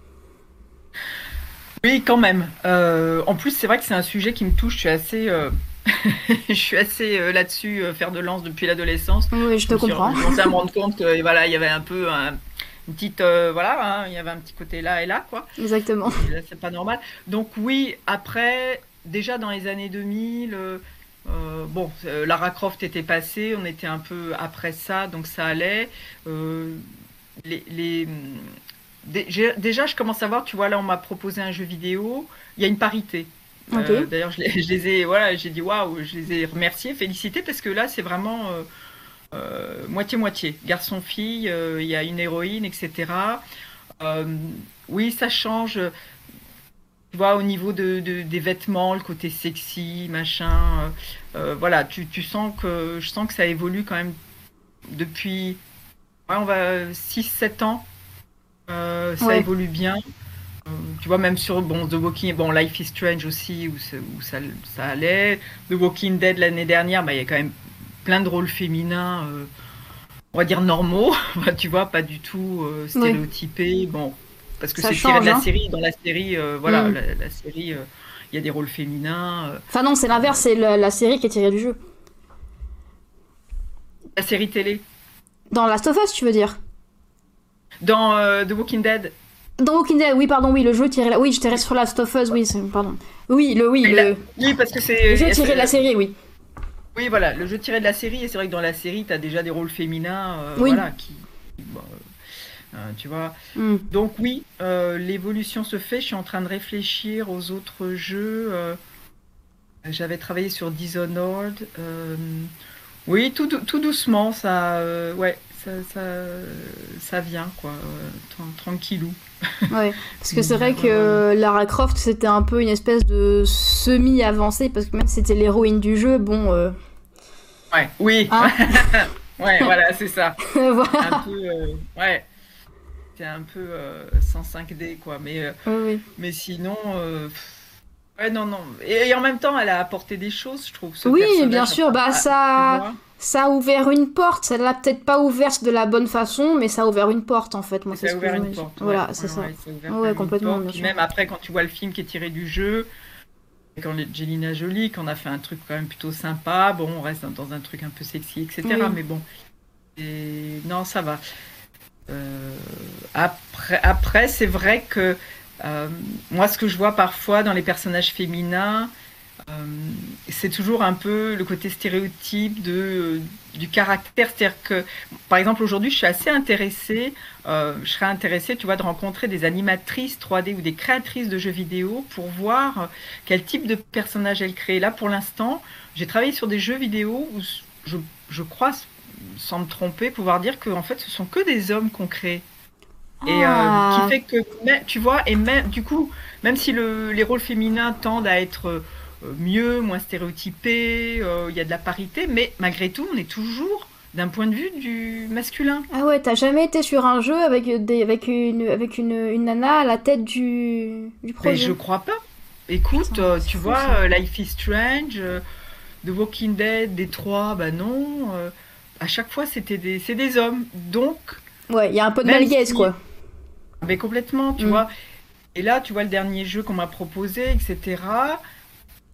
B: Oui, quand même. Euh, en plus, c'est vrai que c'est un sujet qui me touche. Je suis assez, euh, je suis assez euh, là-dessus, euh, faire de lance depuis l'adolescence.
A: Oui, je te comprends.
B: Je commençais à me rendre compte que voilà, il y avait un peu une petite euh, voilà, hein, il y avait un petit côté là et là quoi.
A: Exactement.
B: C'est pas normal. Donc oui, après, déjà dans les années 2000. bon, Lara Croft était passée, on était un peu après ça, donc ça allait. les, les déjà, je commence à voir, tu vois, là, on m'a proposé un jeu vidéo, il y a une parité. Euh, d'ailleurs, je, les ai, voilà, j'ai dit waouh, je les ai remerciés, félicités parce que là, c'est vraiment moitié-moitié. Euh, euh, Garçon-fille, il y a une héroïne, etc. oui, ça change. Tu vois, au niveau de, des vêtements, le côté sexy, machin. voilà, tu, tu, sens que je sens que ça évolue quand même depuis on va 6-7 ans. ça évolue bien. Euh, tu vois, même sur bon, The Walking, bon, Life is Strange aussi, où, ça, ça, allait. The Walking Dead l'année dernière, bah, il y a quand même plein de rôles féminins, euh, on va dire normaux, tu vois, pas du tout euh, stéréotypés. Bon, parce que c'est tiré de la hein. série. Dans la série, voilà, mm. la, série, il y a des rôles féminins.
A: Enfin, non, c'est l'inverse, c'est la, série qui est tirée du jeu.
B: La série télé.
A: Dans Last of Us, tu veux dire?
B: Dans The Walking Dead.
A: Dans Walking Dead, oui, pardon, oui, le jeu tiré. La... Oui, je tiré sur Last of Us, oui, pardon. Oui, le, oui, le...
B: oui parce que c'est.
A: Le jeu tiré de la série, oui.
B: Oui, voilà, le jeu tiré de la série, et c'est vrai que dans la série, t'as déjà des rôles féminins, euh, voilà, qui. Euh, tu vois. Hmm. Donc, oui, euh, l'évolution se fait. Je suis en train de réfléchir aux autres jeux. J'avais travaillé sur Dishonored. Oui, tout, tout doucement, ça. ouais, ça, ça, ça, vient, quoi, tranquillou.
A: Ouais, parce que c'est vrai que Lara Croft, c'était un peu une espèce de semi-avancée, parce que même si c'était l'héroïne du jeu, bon. Euh,
B: ouais, oui. Hein ouais, voilà, c'est ça. Un peu, euh, ouais. C'est un peu euh, 105D, quoi. Mais,
A: oui.
B: mais sinon. Ouais, non, non. Et, en même temps, elle a apporté des choses, je trouve.
A: oui, bien sûr. Bah, ça ça a ouvert une porte. Ça l'a peut-être pas ouverte de la bonne façon, mais ça a ouvert une porte en fait. Moi, ça
B: a ouvert une porte.
A: Voilà, c'est ça. Ouais, complètement.
B: Même après, quand tu vois le film qui est tiré du jeu, quand Jelina Jolie, qu'on a fait un truc quand même plutôt sympa, bon, on reste dans un truc un peu sexy, etc. Mais bon, et... non, ça va. Euh, après, après c'est vrai que euh, moi, ce que je vois parfois dans les personnages féminins, c'est toujours un peu le côté stéréotype de, du caractère. C'est-à-dire que, par exemple, aujourd'hui, je suis assez intéressée, euh, je serais intéressée, tu vois, de rencontrer des animatrices 3D ou des créatrices de jeux vidéo pour voir quel type de personnage elles créent. Là, pour l'instant, j'ai travaillé sur des jeux vidéo où je, je crois, sans me tromper, pouvoir dire que en fait, ce sont que des hommes qu'on crée. Et euh, ah. qui fait que, tu vois, et même, du coup, même si le, les rôles féminins tendent à être mieux, moins stéréotypé, il y a de la parité, mais malgré tout, on est toujours d'un point de vue du masculin.
A: Ah ouais, t'as jamais été sur un jeu avec, des, avec, une, avec une, une nana à la tête du, du projet
B: Mais je crois pas. Écoute, euh, tu vois, euh, Life is Strange, euh, The Walking Dead, Détroit, bah non. à chaque fois, c'était des, c'est des hommes. Donc.
A: Ouais, il y a un peu de malgaise, quoi.
B: Mais complètement, tu mm. vois. Et là, tu vois, le dernier jeu qu'on m'a proposé, etc.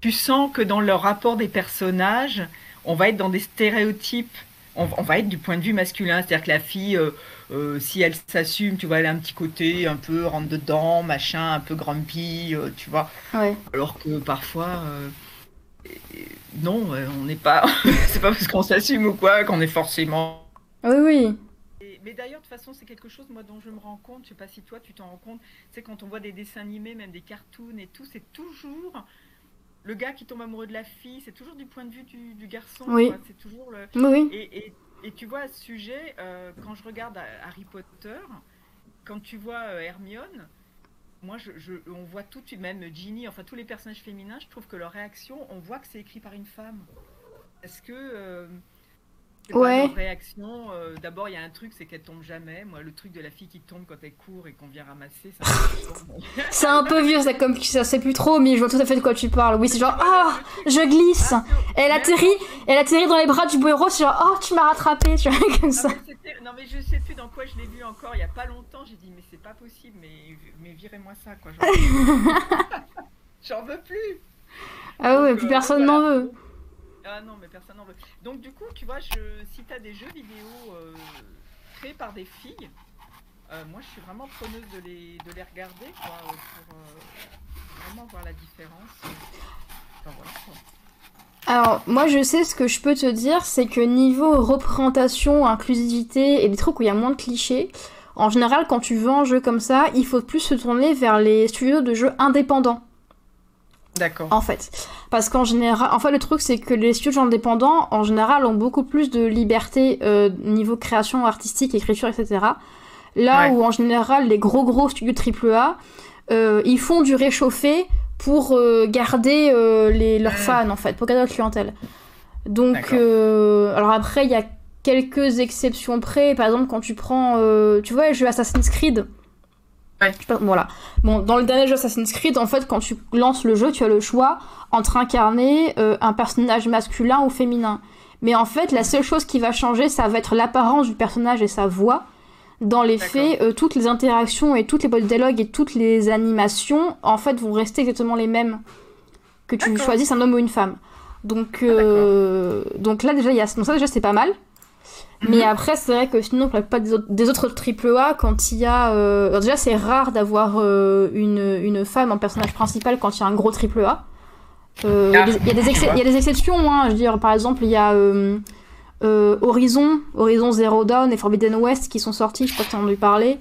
B: Tu sens que dans le rapport des personnages, on va être dans des stéréotypes on, va être du point de vue masculin, c'est-à-dire que la fille, euh, euh, si elle s'assume, tu vois, elle a un petit côté un peu rentre dedans, machin, un peu grumpy, euh, tu vois. Alors que parfois, non, on n'est pas, c'est pas parce qu'on s'assume ou quoi qu'on est forcément.
A: Oui, oui.
B: mais d'ailleurs, de toute façon, c'est quelque chose, moi, dont je me rends compte, je sais pas si toi, tu t'en rends compte, c'est quand on voit des dessins animés, même des cartoons et tout, c'est toujours le gars qui tombe amoureux de la fille, c'est toujours du point de vue du, garçon.
A: Oui.
B: C'est toujours le.
A: Oui.
B: Et, et, tu vois, ce sujet, euh, quand je regarde Harry Potter, quand tu vois euh, Hermione, moi, je, on voit tout de suite, même Ginny, enfin tous les personnages féminins, je trouve que leur réaction, on voit que c'est écrit par une femme. Est-ce que. Euh,
A: ouais.
B: réaction. Euh, d'abord, il y a un truc, c'est qu'elle tombe jamais. Moi, le truc de la fille qui tombe quand elle court et qu'on vient ramasser,
A: c'est un peu vieux, ça comme ça sait plus trop, mais je vois tout à fait de quoi tu parles. Oui, c'est genre ah, je glisse. Elle atterrit, elle atterrit dans les bras du héros. C'est genre oh, tu m'as rattrapé, tu vois comme ça.
B: Non mais je sais plus dans quoi je l'ai vu encore. Il y a pas longtemps, j'ai dit mais c'est pas possible, mais mais virez-moi ça quoi. J'en veux plus.
A: Ah ouais, plus euh, personne n'en veut.
B: Ah non, mais personne n'en veut. Donc du coup, tu vois, je, si tu des jeux vidéo euh, créés par des filles, euh, moi je suis vraiment preneuse de les, de les regarder quoi, pour euh, vraiment voir la différence.
A: Alors, moi je sais ce que je peux te dire, c'est que niveau représentation, inclusivité et des trucs où il y a moins de clichés, en général, quand tu veux un jeu comme ça, il faut plus se tourner vers les studios de jeux indépendants.
B: D'accord.
A: En fait. Parce qu'en général, enfin le truc c'est que les studios indépendants, en général, ont beaucoup plus de liberté euh, niveau création artistique, écriture, etc. Là où en général, les gros gros studios AAA, euh, ils font du réchauffé pour euh, garder euh, les, leurs fans, en fait, pour garder leur clientèle. Donc, alors après, il y a quelques exceptions près. Par exemple, quand tu prends, tu vois, les jeux Assassin's Creed, voilà. Bon, dans le dernier jeu Assassin's Creed, en fait, quand tu lances le jeu, tu as le choix entre incarner euh, un personnage masculin ou féminin. Mais en fait, la seule chose qui va changer, ça va être l'apparence du personnage et sa voix. Dans les faits, euh, toutes les interactions et toutes les dialogues et toutes les animations, en fait, vont rester exactement les mêmes. Que tu choisisses un homme ou une femme. Donc, ah, euh, donc là, déjà, il y a... donc ça, déjà, c'est pas mal. Mais mhm. après, c'est vrai que sinon, pour la plupart des autres, des autres AAA, quand il y a. Euh... déjà, c'est rare d'avoir euh, une, une, femme en personnage principal quand il y a un gros AAA. Euh, il, y a des, il y a des exceptions, hein. Je veux dire, par exemple, il y a euh, Horizon, Horizon Zero Dawn et Forbidden West qui sont sortis, je crois que tu en as entendu parler.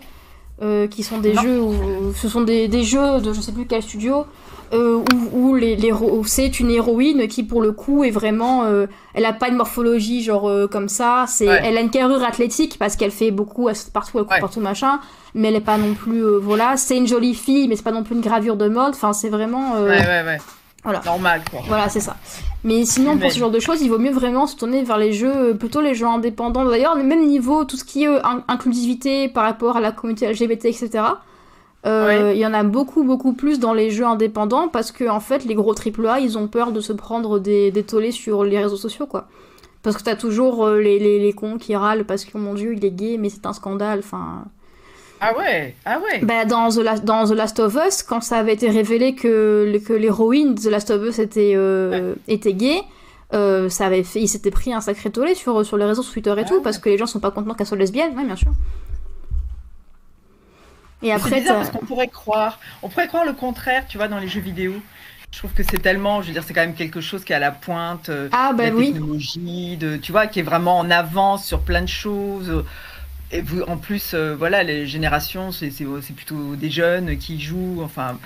A: qui sont des jeux où. Ce sont des, des, jeux de je sais plus quel studio euh, où, les, c'est une héroïne qui pour le coup est vraiment euh, elle a pas une morphologie genre euh, comme ça. C'est elle a une carrure athlétique parce qu'elle fait beaucoup partout elle court partout machin mais elle est pas non plus voilà. C'est une jolie fille mais c'est pas non plus une gravure de mode. Enfin c'est vraiment
B: ouais ouais ouais.
A: voilà.
B: Normal quoi.
A: Voilà c'est ça. Mais sinon pour ce genre de choses il vaut mieux vraiment se tourner vers les jeux plutôt les jeux indépendants. D'ailleurs même niveau tout ce qui est inclusivité par rapport à la communauté LGBT etc euh, il y en a beaucoup, beaucoup plus dans les jeux indépendants parce que, en fait, les gros AAA, ils ont peur de se prendre des, des tollés sur les réseaux sociaux, quoi. Parce que t'as toujours euh, les, les, les, cons qui râlent parce que, mon dieu, il est gay, mais c'est un scandale, enfin...
B: Ah ouais, ah ouais.
A: Bah, dans, The dans The Last of Us, quand ça avait été révélé que, que l'héroïne de The Last of Us était, euh, était gay, ça avait fait, il s'était pris un sacré tollé sur, sur les réseaux, sur Twitter et ah tout, parce que les gens sont pas contents qu'elle soit lesbienne, ouais, bien sûr.
B: Et après, bizarre parce qu'on pourrait croire, on pourrait croire le contraire, tu vois, dans les jeux vidéo. Je trouve que c'est tellement, je veux dire, c'est quand même quelque chose qui est à la pointe euh,
A: ah, bah
B: de la technologie, de, tu vois, qui est vraiment en avance sur plein de choses. Et vous, en plus, euh, voilà, les générations, c'est plutôt des jeunes qui jouent, enfin.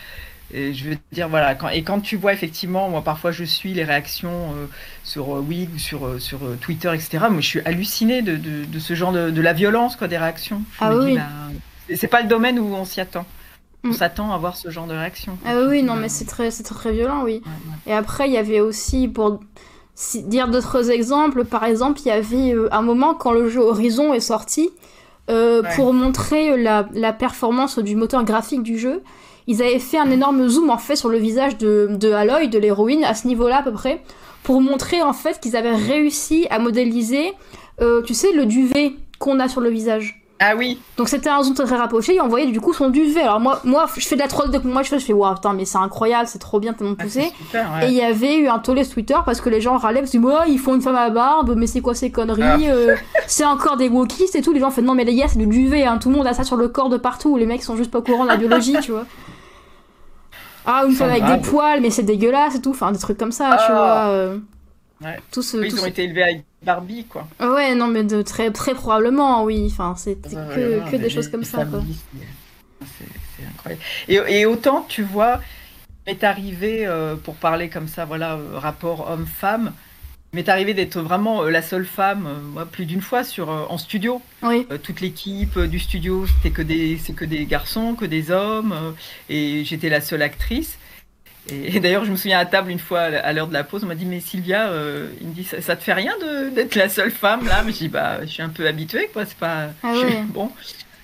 B: Et je veux dire, voilà, quand, et quand tu vois effectivement, moi parfois je suis les réactions euh, sur Wig ou sur, sur Twitter, etc. Moi je suis hallucinée de, de, de ce genre de, de, la violence, quoi, des réactions.
A: ah oui.
B: Bah, c'est pas le domaine où on s'y attend. on s'attend à voir ce genre de réaction.
A: Ah oui, non, mais c'est très, c'est très violent, oui. Et après, il y avait aussi, pour dire d'autres exemples, par exemple, il y avait un moment quand le jeu Horizon est sorti, pour montrer la, la, performance du moteur graphique du jeu, ils avaient fait un énorme zoom en fait sur le visage de, de Aloy, de l'héroïne, à ce niveau-là à peu près, pour montrer en fait qu'ils avaient réussi à modéliser, euh, tu sais, le duvet qu'on a sur le visage.
B: Ah oui.
A: Donc c'était un zoom très rapproché et on voyait du coup son duvet. Alors moi, moi je fais de la 3D, moi je fais, je fais waouh, putain, mais c'est incroyable, c'est trop bien, tellement ah, poussé. Et il y avait eu un tollé sur Twitter parce que les gens râlaient parce que moi, ils font une femme à barbe, mais c'est quoi ces conneries ah. euh, C'est encore des wokistes et tout. Les gens font non, mais les gars, c'est du duvet, hein. tout le monde a ça sur le corps de partout. Les mecs sont juste pas au courant de la biologie, tu vois. Ah, une femme avec des poils, mais c'est dégueulasse et tout. Enfin, des trucs comme ça, tu ah. vois. Euh.
B: Ouais. ils ont été élevés avec Barbie, quoi.
A: Ouais, non, mais de très, très probablement, oui. Enfin, c'est que, que des choses comme ça, quoi.
B: C'est incroyable. Et, et, autant, tu vois, est arrivé, euh, pour parler comme ça, voilà, euh, rapport homme-femme, m'est arrivé d'être vraiment la seule femme, moi, plus d'une fois, sur, en studio.
A: Oui.
B: toute l'équipe du studio, c'était que des, que des garçons, que des hommes, et j'étais la seule actrice. Et, d'ailleurs, je me souviens à table une fois à l'heure de la pause, on m'a dit mais Sylvia, euh, il me dit ça, te fait rien d'être la seule femme là? Mais je dis bah je suis un peu habituée quoi, c'est pas
A: ah
B: bon.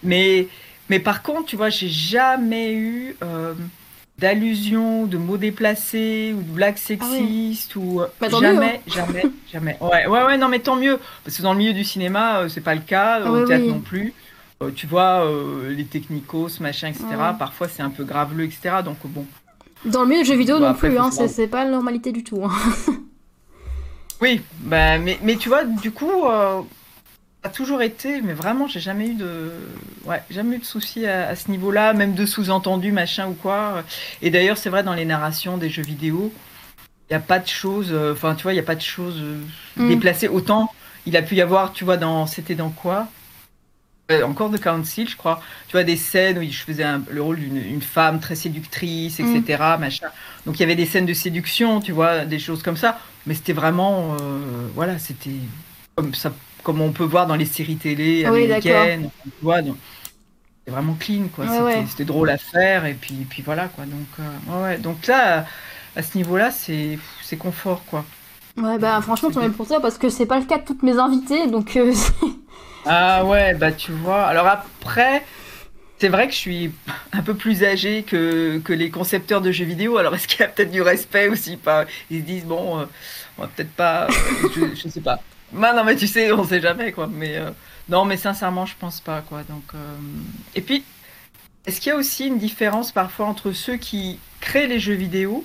B: Mais mais par contre, tu vois, j'ai jamais eu euh, d'allusion, de mots déplacés ou de blagues ah sexistes ou euh, bah, jamais, hein. jamais, jamais. Ouais, ouais, ouais, non mais tant mieux parce que dans le milieu du cinéma, c'est pas le cas, ah au théâtre non plus. tu vois, les technicos, machin, etc. Parfois c'est un peu graveleux, etc. Donc bon.
A: Dans le milieu du jeu vidéo bah, non plus, hein, c'est pas la normalité du tout. Hein.
B: oui, bah, mais, mais tu vois, du coup, euh, a toujours été, mais vraiment, j'ai jamais eu de, ouais, jamais eu de soucis à, ce niveau-là, même de sous-entendus, machin ou quoi. Et d'ailleurs, c'est vrai dans les narrations des jeux vidéo, il n'y a pas de choses, euh, enfin, tu vois, il n'y a pas de choses euh, mm. déplacées. Autant, il a pu y avoir, tu vois, dans, c'était dans quoi? Encore de Council, je crois. Tu vois, des scènes où je faisais le rôle d'une femme très séductrice, etc. Mm. Machin. Donc il y avait des scènes de séduction, tu vois, des choses comme ça. Mais c'était vraiment, euh, voilà, c'était comme ça, comme on peut voir dans les séries télé américaines. tu vois, c'était vraiment clean, quoi. c'était drôle à faire, et puis, puis voilà, quoi. Donc, euh, ouais, donc là, à ce niveau-là, c'est confort, quoi.
A: Ouais, bah franchement, tant mieux pour ça, parce que c'est pas le cas de toutes mes invitées, donc
B: Ah ouais, bah tu vois. Alors après, c'est vrai que je suis un peu plus âgé que, que les concepteurs de jeux vidéo. Alors est-ce qu'il y a peut-être du respect aussi pas? Ils se disent, bon, euh, on va peut-être pas. Euh, je, sais pas. Bah, non, mais tu sais, on sait jamais, quoi. Mais euh, non, mais sincèrement, je pense pas, quoi. Donc, Et puis, est-ce qu'il y a aussi une différence parfois entre ceux qui créent les jeux vidéo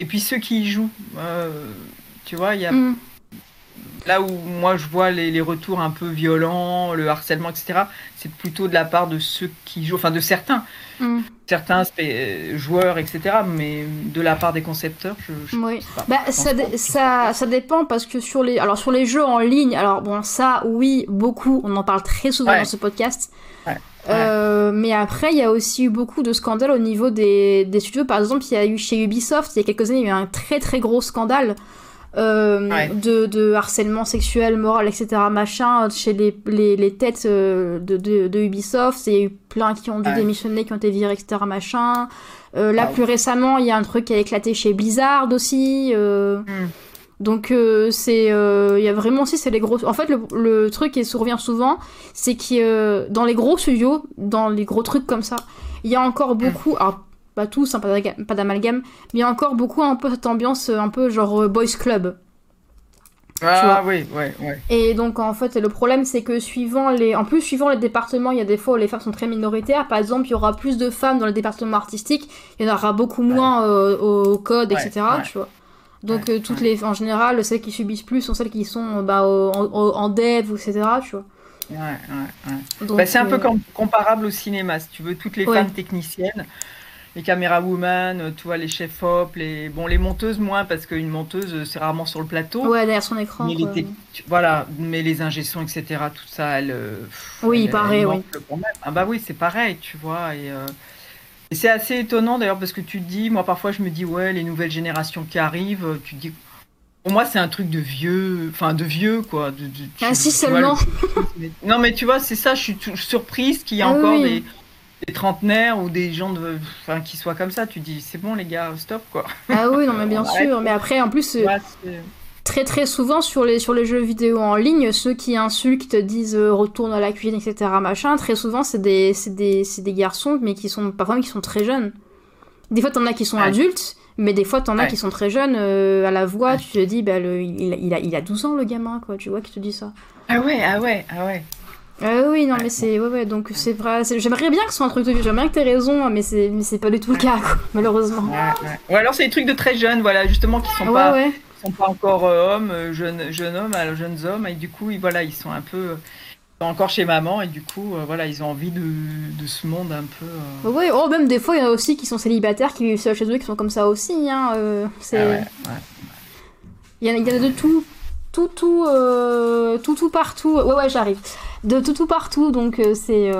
B: et puis ceux qui y jouent? Tu vois, il y a. Mm là où moi je vois les, retours un peu violents, le harcèlement, etc., c'est plutôt de la part de ceux qui jouent, enfin de certains, mm. certains euh, joueurs, etc., mais de la part des concepteurs, je,
A: oui. Bah, ça, ça, ça, dépend parce que sur les, alors sur les jeux en ligne, alors bon, ça, oui, beaucoup, on en parle très souvent dans ce podcast. Euh, mais après, il y a aussi eu beaucoup de scandales au niveau des, des studios. Par exemple, il y a eu chez Ubisoft, il y a quelques années, il y a eu un très très gros scandale euh, de, de, harcèlement sexuel, moral, etc. machin, chez les, les, les têtes euh, de, de, de, Ubisoft. Il y a eu plein qui ont dû démissionner, qui ont été virés, etc. machin. Euh, là, plus récemment, il y a un truc qui a éclaté chez Blizzard aussi. Hmm. Donc c'est il y a vraiment aussi c'est les gros en fait le, le truc qui revient souvent c'est que dans les gros studios dans les gros trucs comme ça il y a encore hmm. beaucoup pas tous, hein, pas d'amalgame, mais il y a encore beaucoup un peu cette ambiance un peu genre euh, boys club.
B: Ah oui, ouais, ouais.
A: Et donc en fait le problème c'est que suivant les, en plus suivant les départements, il y a des fois où les femmes sont très minoritaires. Par exemple, il y aura plus de femmes dans le département artistique, il y en aura beaucoup moins euh, au code, etc. Tu vois. Donc euh, toutes les, en général, celles qui subissent plus sont celles qui sont bah, en, dev, etc. Tu vois.
B: Ouais, ouais, ouais. Bah, c'est un peu comparable au cinéma, si tu veux, toutes les femmes techniciennes les caméras woman, euh, tu vois, les chefs op, les bon les monteuses moins parce qu'une monteuse euh, c'est rarement sur le plateau.
A: Ouais, derrière son écran.
B: Voilà, mais les ingestions, etc. Tout ça, elle. Euh,
A: oui, pareil, oui.
B: Ah bah oui, c'est pareil, tu vois. Et, c'est assez étonnant d'ailleurs parce que tu te dis, moi parfois je me dis ouais, les nouvelles générations qui arrivent, tu te dis. Pour moi, c'est un truc de vieux, enfin de vieux quoi. De,
A: ah si seulement.
B: non mais tu vois, c'est ça. Je suis surprise qu'il y a ah encore des des trentenaires ou des gens de, enfin, qui soient comme ça. Tu dis, c'est bon les gars, stop quoi.
A: Ah oui, non mais bien sûr. Mais après, en plus, euh, très très souvent sur les, sur les jeux vidéo en ligne, ceux qui insultent, disent euh, retourne à la cuisine, etc. Machin, très souvent c'est des, des, des, garçons, mais qui sont parfois qui sont très jeunes. Des fois, t'en as qui sont adultes, mais des fois, t'en as qui sont très jeunes. à la voix, tu te dis, bah, le, il, il, a, il a 12 ans le gamin, quoi. Tu vois, qui te dit ça.
B: Ah ouais, ah ouais, ah ouais.
A: Ah oui, non, mais c'est. Ouais, ouais, donc c'est vrai. J'aimerais bien que ce soit un truc de vie, j'aimerais bien que t'aies raison, mais c'est pas du tout le cas, malheureusement.
B: Ouais, ouais. Ou alors c'est des trucs de très jeunes, voilà, justement, qui sont pas. Sont pas encore euh, hommes, euh, jeunes, jeunes hommes, alors jeunes hommes, et du coup, ils, voilà, ils sont un peu encore chez maman et du coup euh, voilà ils ont envie de, de ce monde un peu
A: euh... oui oh, même des fois il y en a aussi qui sont célibataires qui vivent seuls chez eux qui sont comme ça aussi hein, euh, c'est ah ouais, Il, y a, il y a de tout tout tout euh, tout tout partout ouais ouais j'arrive de tout tout partout donc c'est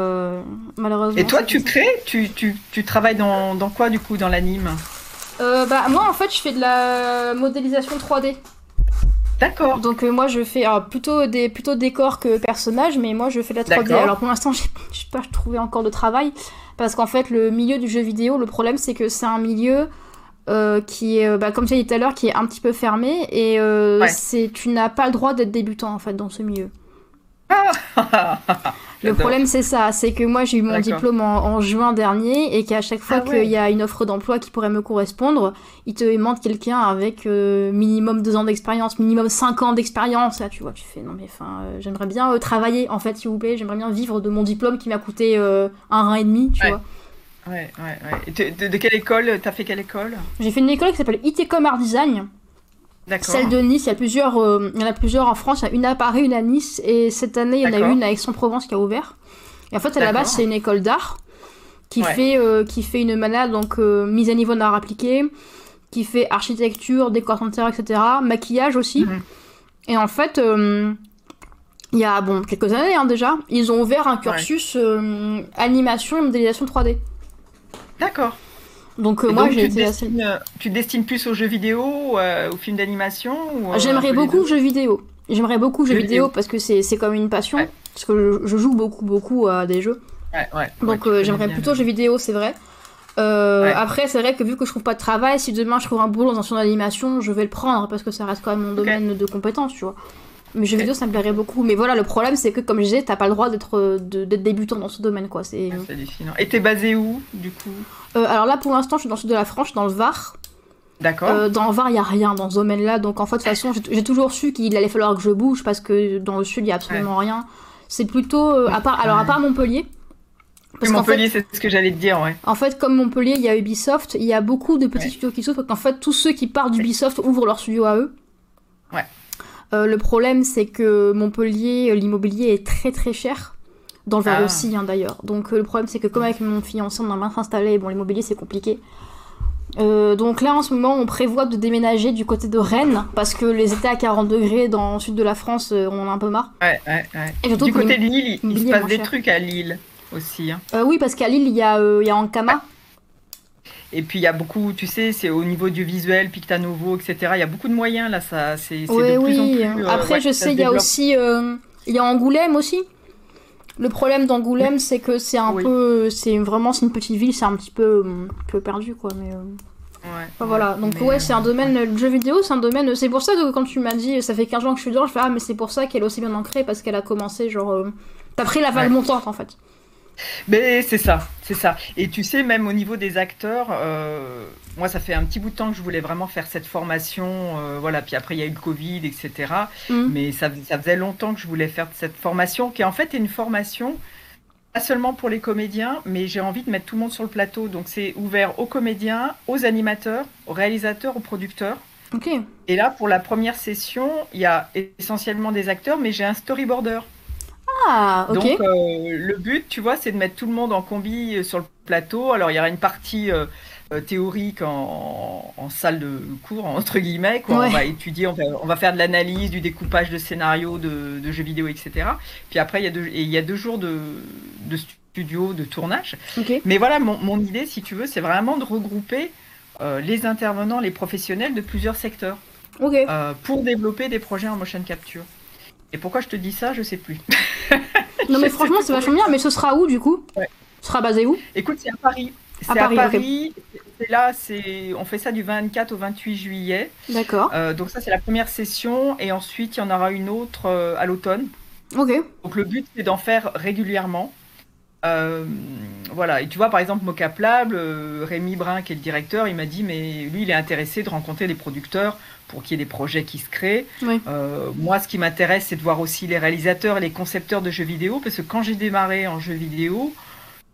A: malheureusement
B: et toi tu crées tu, tu, tu travailles dans, dans, quoi du coup dans l'anime?
A: Bah moi en fait je fais de la modélisation 3D
B: D'accord.
A: Donc euh, moi je fais plutôt des plutôt décors que personnages, mais moi je fais de la 3D. Alors pour l'instant j'ai pas trouvé encore de travail parce qu'en fait le milieu du jeu vidéo, le problème c'est que c'est un milieu euh, qui est, bah, comme tu as dit tout à l'heure, qui est un petit peu fermé et euh, c'est tu n'as pas le droit d'être débutant en fait dans ce milieu. Le problème, c'est ça, c'est que moi j'ai eu mon diplôme en, juin dernier et qu'à chaque fois ah qu'il y a une offre d'emploi qui pourrait me correspondre, ils te demandent quelqu'un avec euh, minimum 2 ans d'expérience, minimum 5 ans d'expérience. Là, tu vois, tu fais non, mais enfin, euh, j'aimerais bien euh, travailler en fait, s'il vous plaît, j'aimerais bien vivre de mon diplôme qui m'a coûté un rein et demi, tu vois.
B: Ouais, ouais, ouais. De, de, quelle école T'as fait quelle école?
A: J'ai fait une école qui s'appelle ITCOM Art Design. Celle de Nice, il y, a plusieurs, euh, il y en a plusieurs en France. Il y a une à Paris, une à Nice. Et cette année, il y en a une à Aix-en-Provence qui a ouvert. Et en fait, à la base, c'est une école d'art qui, fait, euh, qui fait une manade, donc euh, mise à niveau d'art appliqué, qui fait architecture, décor intérieur, etc. Maquillage aussi. Mhm. Et en fait, il y a bon, quelques années hein, déjà, ils ont ouvert un cursus animation et modélisation 3D.
B: D'accord.
A: Donc euh, moi j'ai été
B: assez... Euh, tu destines plus aux jeux vidéo, euh, aux films d'animation
A: J'aimerais beaucoup jeux vidéo. J'aimerais beaucoup jeux, vidéo, parce que c'est comme une passion. Parce que je, joue beaucoup beaucoup à des jeux.
B: Ouais, ouais,
A: Donc j'aimerais plutôt jeux vidéo, c'est vrai. Après, c'est vrai que vu que je trouve pas de travail, si demain je trouve un boulot dans un film d'animation, je vais le prendre parce que ça reste quand même mon domaine de compétence, tu vois. Mais jeux vidéo, ça me plairait beaucoup. Mais voilà, le problème, c'est que, comme je disais, t'as pas le droit d'être débutant dans ce domaine, quoi. C'est
B: ah, Et t'es basé où, du coup?
A: Euh, Alors là, pour l'instant, je suis dans le sud de la France, dans le Var.
B: D'accord.
A: Euh, dans le Var, il y a rien dans ce domaine-là. Donc, en fait, de toute façon, j'ai toujours su qu'il allait falloir que je bouge parce que dans le sud, il y a absolument rien. C'est plutôt. Euh, à part, alors, à part Montpellier.
B: Parce Montpellier, c'est ce que j'allais te dire, ouais.
A: En fait, comme Montpellier, il y a Ubisoft, il y a beaucoup de petits studios qui s'ouvrent. En fait, tous ceux qui partent d'Ubisoft ouvrent leur studio à eux.
B: Ouais.
A: Le problème, c'est que Montpellier, l'immobilier est très très cher. Dans le Var ah. aussi, hein, d'ailleurs. Donc euh, le problème, c'est que comme avec mon fiancé, on a mal s'installer, bon, l'immobilier, c'est compliqué. donc là, en ce moment, on prévoit de déménager du côté de Rennes, parce que les étés à 40 degrés dans le sud de la France, on en a un peu marre.
B: Ouais, ouais, ouais. Et du côté de Lille, il, se passe des trucs à Lille aussi. Hein.
A: oui, parce qu'à Lille, il y a, il y a Ankama.
B: Et puis il y a beaucoup, tu sais, c'est au niveau du visuel, Pictanovo, etc. Il y a beaucoup de moyens là, ça, c'est de plus
A: oui.
B: en plus.
A: Euh, Après, je sais, il y a aussi, euh, il y a Angoulême aussi. Le problème d'Angoulême, c'est que c'est un peu, c'est vraiment, c'est une petite ville, c'est un petit peu, un peu perdu quoi, mais. Euh,
B: ouais,
A: voilà, donc ouais, c'est un domaine, le jeu vidéo, c'est un domaine, c'est pour ça que quand tu m'as dit, ça fait 15 ans que je suis dedans, je fais, ah, mais c'est pour ça qu'elle est aussi bien ancrée, parce qu'elle a commencé, genre, t'as pris la vague montante en fait.
B: Mais c'est ça, c'est ça. Et tu sais, même au niveau des acteurs, euh, moi, ça fait un petit bout de temps que je voulais vraiment faire cette formation. Euh, voilà, puis après, il y a eu le Covid, etc. Mm. Mais ça, ça, faisait longtemps que je voulais faire cette formation, qui en fait est une formation pas seulement pour les comédiens, mais j'ai envie de mettre tout le monde sur le plateau. Donc, c'est ouvert aux comédiens, aux animateurs, aux réalisateurs, aux producteurs.
A: Ok.
B: Et là, pour la première session, il y a essentiellement des acteurs, mais j'ai un storyboarder.
A: Ah, ok.
B: Donc, euh, le but, tu vois, c'est de mettre tout le monde en combi euh, sur le plateau. Alors, il y aura une partie euh, théorique en, salle de cours, entre guillemets, quoi. On va étudier, on va, faire de l'analyse, du découpage de scénarios, de, jeux vidéo, etc. Puis après, il y a deux, il y a deux jours de, studio, de tournage. Mais voilà, mon, idée, si tu veux, c'est vraiment de regrouper les intervenants, les professionnels de plusieurs secteurs. pour développer des projets en motion capture. Et pourquoi je te dis ça, je sais plus.
A: non mais franchement, c'est vachement bien. Mais ce sera où du coup? Sera basé où?
B: Écoute, c'est à Paris. C'est à Paris. C'est là, c'est on fait ça du 24 au 28 juillet.
A: D'accord.
B: Euh, donc ça, c'est la première session. Et ensuite, il y en aura une autre euh, à l'automne.
A: Ok.
B: Donc le but, c'est d'en faire régulièrement. Euh, voilà, et tu vois, par exemple, Mocaplable, Rémi Brun, qui est le directeur, il m'a dit, mais lui, il est intéressé de rencontrer des producteurs pour qu'il y ait des projets qui se créent. moi, ce qui m'intéresse, c'est de voir aussi les réalisateurs et les concepteurs de jeux vidéo, parce que quand j'ai démarré en jeux vidéo,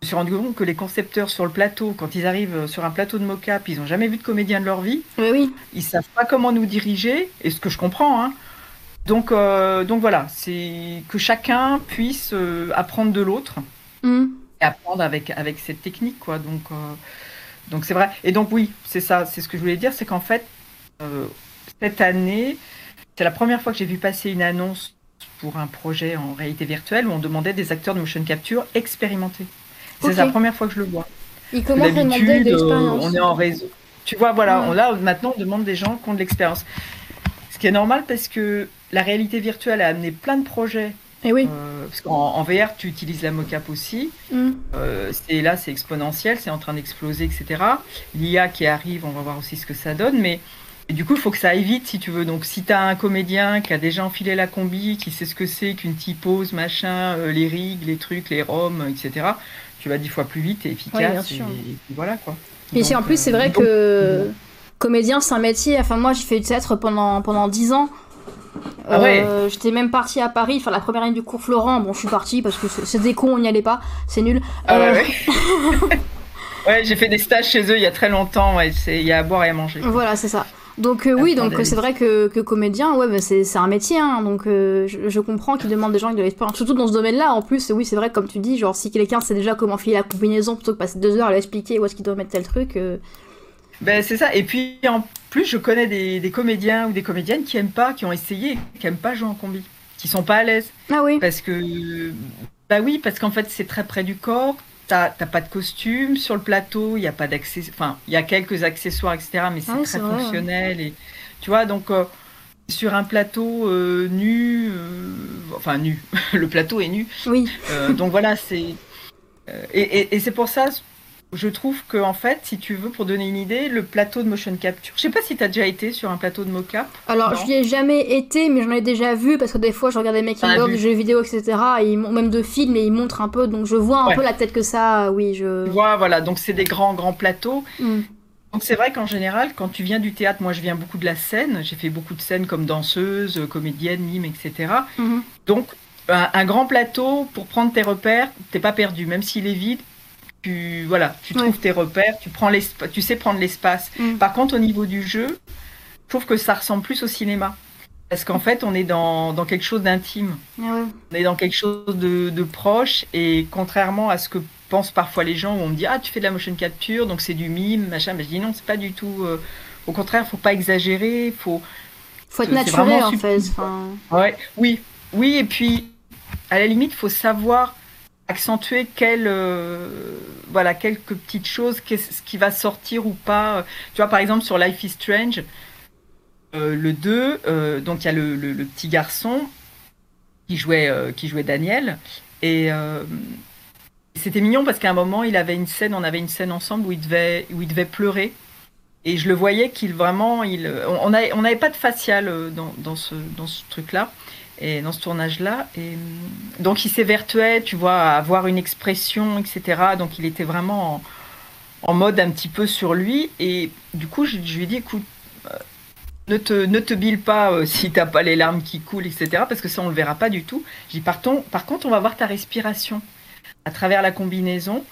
B: je me suis rendu compte que les concepteurs sur le plateau, quand ils arrivent sur un plateau de mocap, ils n'ont jamais vu de comédien de leur vie.
A: Oui, oui.
B: Ils savent pas comment nous diriger, et ce que je comprends. Hein. Donc, euh, donc voilà, c'est que chacun puisse euh, apprendre de l'autre
A: mm.
B: et apprendre avec, avec cette technique, quoi. Donc, euh, donc c'est vrai. Et donc oui, c'est ça, c'est ce que je voulais dire, c'est qu'en fait, cette année, c'est la première fois que j'ai vu passer une annonce pour un projet en réalité virtuelle où on demandait des acteurs de motion capture expérimentés. C'est la première fois que je le vois.
A: Il commence à demander de
B: euh, On est en réseau. Tu vois, voilà, on, là maintenant on demande des gens qui ont de l'expérience. Ce qui est normal parce que la réalité virtuelle a amené plein de projets.
A: Et eh oui.
B: Euh, parce qu'en VR, tu utilises la mocap aussi.
A: Mm.
B: Euh, c'est là, c'est exponentiel, c'est en train d'exploser, etc. L'IA qui arrive, on va voir aussi ce que ça donne. Mais et du coup, il faut que ça aille vite si tu veux. Donc, si tu as un comédien qui a déjà enfilé la combi, qui sait ce que c'est qu'une typose, machin, les rigs, les trucs, les roms, etc., tu vas dix fois plus vite et efficace. et, voilà quoi.
A: Et si en plus, c'est vrai euh, que comédien, c'est un métier. Enfin, moi, j'ai fait du théâtre pendant, pendant 10 ans.
B: Ah
A: euh, j'étais même partie à Paris, enfin la première année du cours Florent. Bon, je suis partie parce que c'est des cons, on n'y allait pas, c'est nul.
B: Ah ouais, euh, ouais. j'ai fait des stages chez eux il y a très longtemps. Il y a à boire et à manger.
A: Voilà, c'est ça. Donc euh, oui, donc c'est vrai que, que, comédien, ouais, bah, c'est un métier, hein, donc euh, je, comprends qu'il demande des gens qui de l'expérience, surtout dans ce domaine-là. En plus, oui, c'est vrai, comme tu dis, genre si quelqu'un sait déjà comment filer la combinaison plutôt que passer deux heures à lui expliquer où est-ce qu'il doit mettre tel truc. Euh.
B: Ben c'est ça. Et puis en plus, je connais des, des, comédiens ou des comédiennes qui aiment pas, qui ont essayé, qui aiment pas jouer en combi, qui sont pas à l'aise.
A: Ah oui.
B: Parce que bah oui, parce qu'en fait c'est très près du corps t'as pas de costume sur le plateau, il n'y a pas d'accessoires, enfin, il y a quelques accessoires, etc., mais c'est très fonctionnel. Et, tu vois, donc, euh, sur un plateau euh, nu, euh, enfin, nu, le plateau est nu.
A: Oui.
B: donc voilà, c'est. et, et c'est pour ça, je trouve que en fait, si tu veux, pour donner une idée, le plateau de motion capture. Je sais pas si tu as déjà été sur un plateau de mocap.
A: Alors, je n'y ai jamais été, mais j'en ai déjà vu parce que des fois, je regarde des making of de jeux vidéo, etc. Et même de films, et ils montrent un peu, donc je vois un peu la tête que ça. Oui, je.
B: Vois, voilà, donc c'est des grands, grands plateaux.
A: Mm.
B: Donc c'est vrai qu'en général, quand tu viens du théâtre, moi je viens beaucoup de la scène. J'ai fait beaucoup de scènes comme danseuse, comédienne, mime, etc.
A: Mm-hmm.
B: Donc un, grand plateau pour prendre tes repères, t'es pas perdu, même s'il est vide tu voilà, tu trouves tes repères, tu prends tu sais prendre l'espace.
A: Mm.
B: Par contre, au niveau du jeu, je trouve que ça ressemble plus au cinéma. Parce qu'en fait, on est dans, dans quelque chose d'intime.
A: Ah
B: on est dans quelque chose de, de, proche. Et contrairement à ce que pensent parfois les gens, où on me dit Ah, tu fais de la motion capture, donc c'est du mime, machin. Mais je dis non, c'est pas du tout. Euh, au contraire, faut pas exagérer. Faut,
A: faut être naturel, en fait.
B: Ouais, oui, oui. Et puis, à la limite, faut savoir accentuer quelle, euh, voilà, quelques petites choses, ce qui va sortir ou pas. Tu vois, par exemple, sur Life is Strange, euh, le 2, euh, donc il y a le, petit garçon qui jouait, qui jouait Daniel. Et c'était mignon parce qu'à un moment, il avait une scène, on avait une scène ensemble où il devait, où il devait pleurer. Et je le voyais qu'il vraiment, il, on n'avait on pas de facial dans, dans ce, dans ce truc-là et dans ce tournage-là. Donc il s'évertuait, tu vois, à avoir une expression, etc. Donc il était vraiment en, mode un petit peu sur lui. Et du coup, je, lui ai dit, écoute, euh, ne te, ne te bile pas euh, si t'as pas les larmes qui coulent, etc. Parce que ça, on le verra pas du tout. J'ai dit, partons, par contre, on va voir ta respiration à travers la combinaison.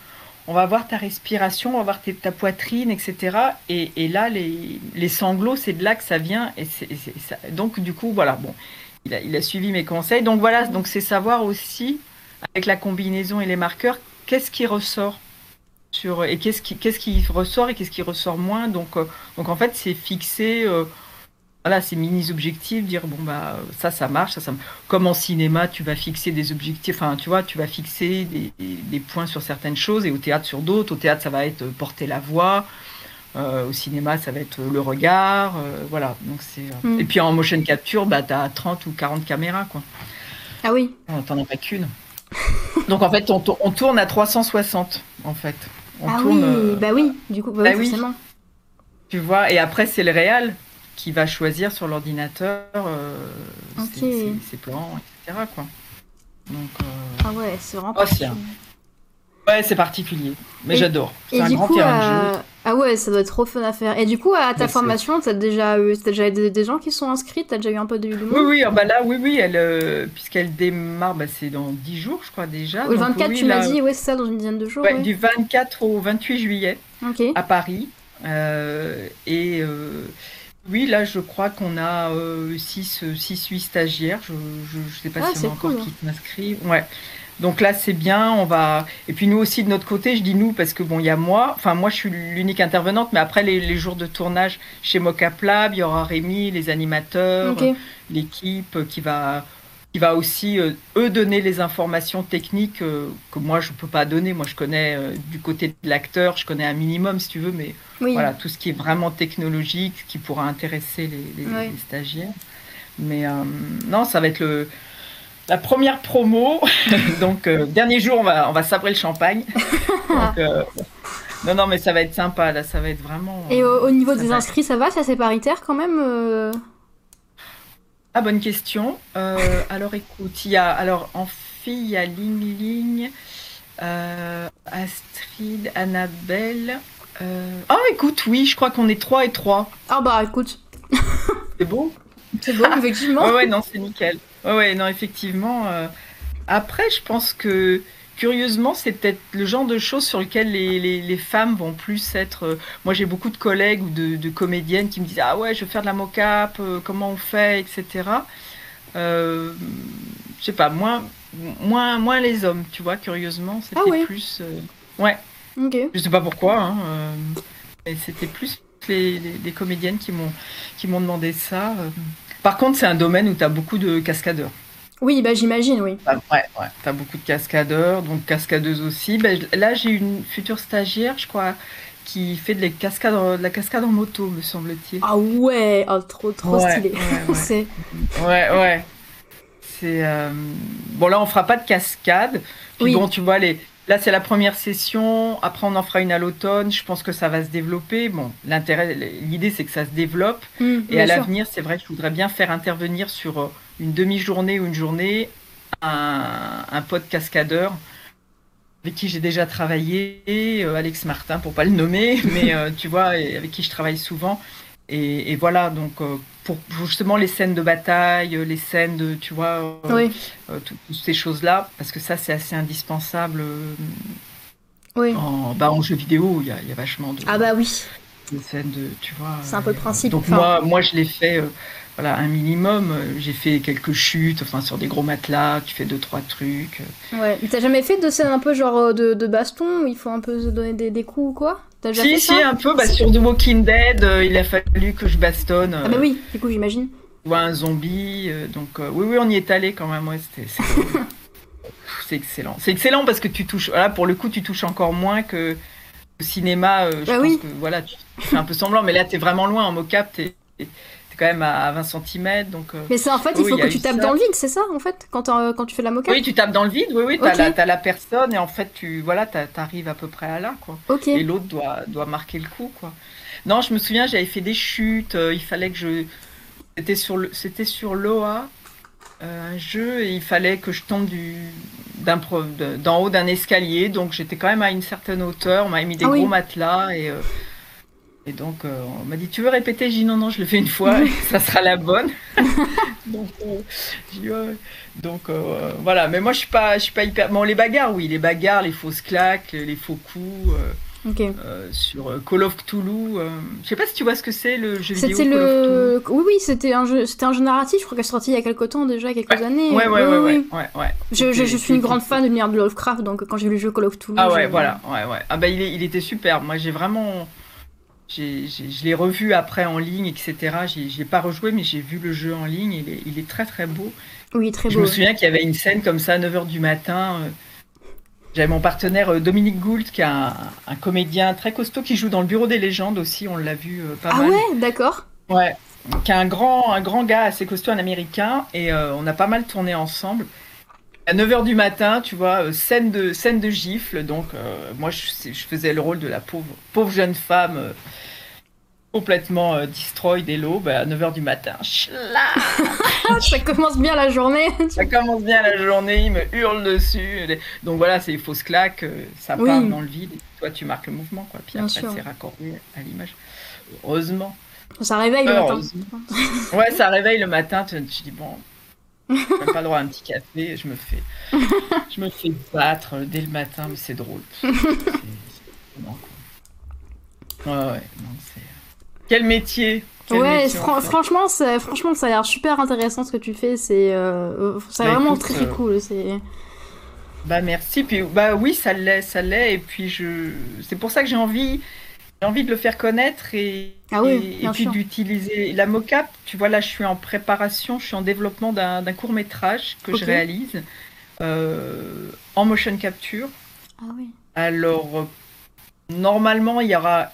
B: On va voir ta respiration, on va voir ta poitrine, etc. Et, là, les, les sanglots, c'est de là que ça vient. Et donc, du coup, voilà. Bon, il a, suivi mes conseils. Donc voilà, donc c'est savoir aussi, avec la combinaison et les marqueurs, qu'est-ce qui ressort et qu'est-ce qui, qui ressort et qu'est-ce qui ressort moins. Donc, euh, donc en fait, c'est fixer, euh, voilà, ces mini-objectifs, dire bon, bah, ça, ça marche, ça, ça Comme en cinéma, tu vas fixer des objectifs, enfin, tu vois, tu vas fixer des, des points sur certaines choses et au théâtre sur d'autres. Au théâtre, ça va être porter la voix. Euh, au cinéma, ça va être le regard, euh, voilà. Donc c'est. Euh, mm. Et puis en motion capture, bah as 30 ou 40 caméras, quoi.
A: Ah oui.
B: T'en as pas qu'une. Donc en fait, on, on, tourne à 360, en fait. On
A: ah
B: tourne,
A: oui, bah oui, du coup, bah
B: bah
A: oui, forcément.
B: Tu vois, et après, c'est le réal qui va choisir sur l'ordinateur euh,
A: Ok.
B: ses, ses- ses plans, etc. Quoi. Donc, euh,
A: Ah ouais, c'est vraiment
B: Oh,
A: particulier.
B: ouais, c'est particulier, mais j'adore. C'est un grand
A: coup,
B: terrain de
A: euh,
B: jeu.
A: Ah ouais, ça doit être trop fun à faire. Et du coup, à ta
B: Mais
A: formation, t'as déjà eu, t'as déjà des, des gens qui sont inscrits, t'as déjà eu un peu de, de monde?
B: Oui, oui, ah bah là, oui, oui, elle, euh, puisqu'elle démarre, bah, c'est dans 10 jours, je crois déjà.
A: Le
B: Donc,
A: 24,
B: oui,
A: tu m'as dit, ouais, c'est ça, dans une dizaine de jours.
B: ouais,
A: ouais.
B: Du 24 au 28 juillet à Paris. Euh, et euh, oui, là, je crois qu'on a 6, 8 stagiaires. Je ne sais pas
A: Ah,
B: si on
A: c'est
B: a encore
A: cool, hein.
B: qui s'inscrivent. Ouais. Donc là, c'est bien. On va. Et puis nous aussi de notre côté, je dis nous parce que bon, il y a moi. Enfin, moi, je suis l'unique intervenante, mais après les, les jours de tournage chez Mocap Lab, il y aura Rémi, les animateurs, l'équipe qui va qui va aussi euh, eux donner les informations techniques euh, que moi je peux pas donner. Moi, je connais euh, du côté de l'acteur, je connais un minimum si tu veux, mais
A: Oui.
B: voilà tout ce qui est vraiment technologique, qui pourra intéresser les, les- stagiaires. Mais non, ça va être le la première promo. Donc euh, dernier jour, on va on va sabrer le champagne. Donc, euh, non, non, mais ça va être sympa là, ça va être vraiment.
A: Et au, au niveau
B: ça
A: des inscrits, ça va? C'est assez paritaire quand même euh?
B: Ah, bonne question. Alors écoute, il y a alors en fille, il y a Ling Ling, Astrid, Annabelle. Ah, écoute, oui, je crois qu'on est 3 et 3.
A: Ah bah écoute,
B: C'est beau
A: c'est beau, effectivement.
B: Ouais, ouais, non, c'est nickel. Ouais, ouais, non, effectivement. euh, Après, je pense que curieusement, c'est peut-être le genre de choses sur lesquelles les, les, les femmes vont plus être. euh, Moi, j'ai beaucoup de collègues ou de, de comédiennes qui me disent Ah ouais, je veux faire de la mocap, euh, comment on fait, etc. Euh, je sais pas, moins, moins, moins les hommes, tu vois, curieusement, c'était
A: Ah ouais.
B: plus. euh, Ouais,
A: Ok.
B: je sais pas pourquoi, hein, euh, mais c'était plus les, les, les comédiennes qui m'ont qui m'ont demandé ça. euh. Par contre, c'est un domaine où tu as beaucoup de cascadeurs.
A: Oui, bah j'imagine, oui.
B: Ah, ouais, ouais. Tu as beaucoup de cascadeurs, donc cascadeuses aussi. Je- là, j'ai une future stagiaire, je crois, qui fait de, les cascades, de la cascade en moto, me semble-t-il.
A: Ah ouais, oh, trop trop
B: Ouais,
A: stylé.
B: ouais, ouais. Ouais, ouais. C'est euh, bon là on fera pas de cascade. Puis
A: Oui.
B: bon tu vois les là c'est la première session. Après on en fera une à l'automne. Je pense que ça va se développer. Bon l'intérêt l'idée c'est que ça se développe
A: Hmm,
B: et à l'avenir c'est vrai que je voudrais bien faire intervenir sur euh, une demi-journée ou une journée un, un pote cascadeur avec qui j'ai déjà travaillé, euh, Alex Martin pour pas le nommer, mais euh, tu vois avec qui je travaille souvent. Et, et voilà, donc euh, pour pour justement les scènes de bataille, euh, les scènes de, tu vois, euh,
A: Oui,
B: toutes ces choses-là, parce que ça c'est assez indispensable
A: oui.
B: en, bah, en jeu vidéo, il y a, il y a vachement de,
A: Ah bah oui.
B: de scènes de, tu vois.
A: C'est un peu le principe,
B: Donc
A: enfin.
B: moi, moi je l'ai fait, voilà, un minimum. J'ai fait quelques chutes, enfin sur des gros matelas, tu fais deux trois trucs.
A: Ouais. Mais t'as jamais fait de scène un peu genre de, de baston où il faut un peu se donner des, des coups ou quoi? T'as déjà
B: Si,
A: fait
B: si,
A: ça
B: un peu. Bah, sur The Walking Dead, euh, il a fallu que je bastonne.
A: Ah bah
B: euh,
A: oui, du coup j'imagine.
B: ou un zombie. euh, donc euh, oui, oui, on y est allé quand même. Ouais, c'était, c'est, c'est excellent. C'est excellent parce que tu touches. Voilà, pour le coup, tu touches encore moins que au cinéma. euh, je
A: Bah
B: pense
A: oui.
B: que voilà, tu, tu fais un peu semblant, mais là, t'es vraiment loin en mocap. T'es, t'es quand même à 20 cm, donc. euh,
A: Mais c'est en fait, il faut que tu tapes
B: ça.
A: dans le vide, c'est ça en fait, quand, t'en- quand tu fais de la moquette?
B: Oui, tu tapes dans le vide. Oui, oui. T'as
A: Ok.
B: la, t'as la personne et en fait, tu voilà, t'arrives à peu près à là, quoi.
A: Ok.
B: et l'autre doit, doit marquer le coup quoi. Non, je me souviens, j'avais fait des chutes, euh, il fallait que je c'était sur le c'était sur l'OA euh, un jeu et il fallait que je tombe du d'en haut d'un escalier donc j'étais quand même à une certaine hauteur, on m'avait mis des
A: Ah oui.
B: gros matelas et euh, et donc euh, on m'a dit tu veux répéter, j'ai dit non non, je le fais une fois, et ça sera la bonne. donc euh, dit, ouais. donc euh, voilà, mais moi je suis pas je suis pas hyper bon les bagarres oui, les bagarres, les fausses claques, les faux coups
A: Ok.
B: euh, sur Call of Cthulhu. je sais pas si tu vois ce que c'est le jeu vidéo
A: C'était le. Oui, oui, c'était un jeu, c'était un jeu narratif. Je crois qu'elle est sortie il y a quelques temps déjà, quelques années.
B: Cthulhu. Ouais, ouais,
A: Oui,
B: ouais,
A: oui,
B: ouais,
A: oui.
B: ouais, ouais.
A: Je, je, je
B: C'était-
A: suis une grande fan de l'univers de Lovecraft, donc quand j'ai vu le jeu Call of Cthulhu.
B: Ah ouais, voilà, ouais, ouais. Ah bah il, est, il était super. Moi j'ai vraiment, je l'ai revu après en ligne, etc. J'ai, j'ai pas rejoué, mais j'ai vu le jeu en ligne. Il est, il est très très beau.
A: Oui, très
B: Je
A: beau.
B: me souviens qu'il y avait une scène comme ça à 9h du matin. euh, J'avais mon partenaire euh, Dominique Gould, qui est un, un comédien très costaud, qui joue dans le Bureau des légendes aussi. On l'a vu euh, pas
A: Ah
B: mal.
A: ouais, d'accord.
B: Ouais, qui est un grand, un grand gars assez costaud, un américain, et euh, on a pas mal tourné ensemble. À 9h du matin, tu vois, euh, scène de, scène de gifle. Donc, euh, moi, je, je, faisais le rôle de la pauvre, pauvre jeune femme euh, complètement euh, destroy dès l'aube à 9h du matin.
A: ça commence bien la journée.
B: ça commence bien la journée, il me hurle dessus. Donc voilà, c'est une fausse claque, ça part oui. dans le vide. Et toi, tu marques le mouvement, quoi. Puis bien après, c'est raccordé à l'image. Heureusement.
A: Ça réveille le matin.
B: ouais, ça réveille le matin. Tu, tu dis, bon, j'ai pas le droit à un petit café, je me fais, je me fais battre dès le matin, mais c'est drôle. C'est, c'est... Non, ouais, ouais, non, c'est... Quel métier? Quel
A: Ouais,
B: métier,
A: fran-
B: en fait?
A: franchement, c'est- franchement, ça a l'air super intéressant ce que tu fais. C'est euh, c'est
B: Bah,
A: vraiment
B: écoute,
A: très
B: euh,
A: cool. C'est
B: Bah merci, puis bah oui, ça l'est, ça l'est, et puis je, c'est pour ça que j'ai envie, j'ai envie de le faire connaître et,
A: Ah oui,
B: et, et
A: bien
B: puis d'utiliser la mocap. Tu vois là, je suis en préparation, je suis en développement d'un, court métrage que je réalise euh, en motion capture.
A: ah oui.
B: Alors, euh, normalement, il y aura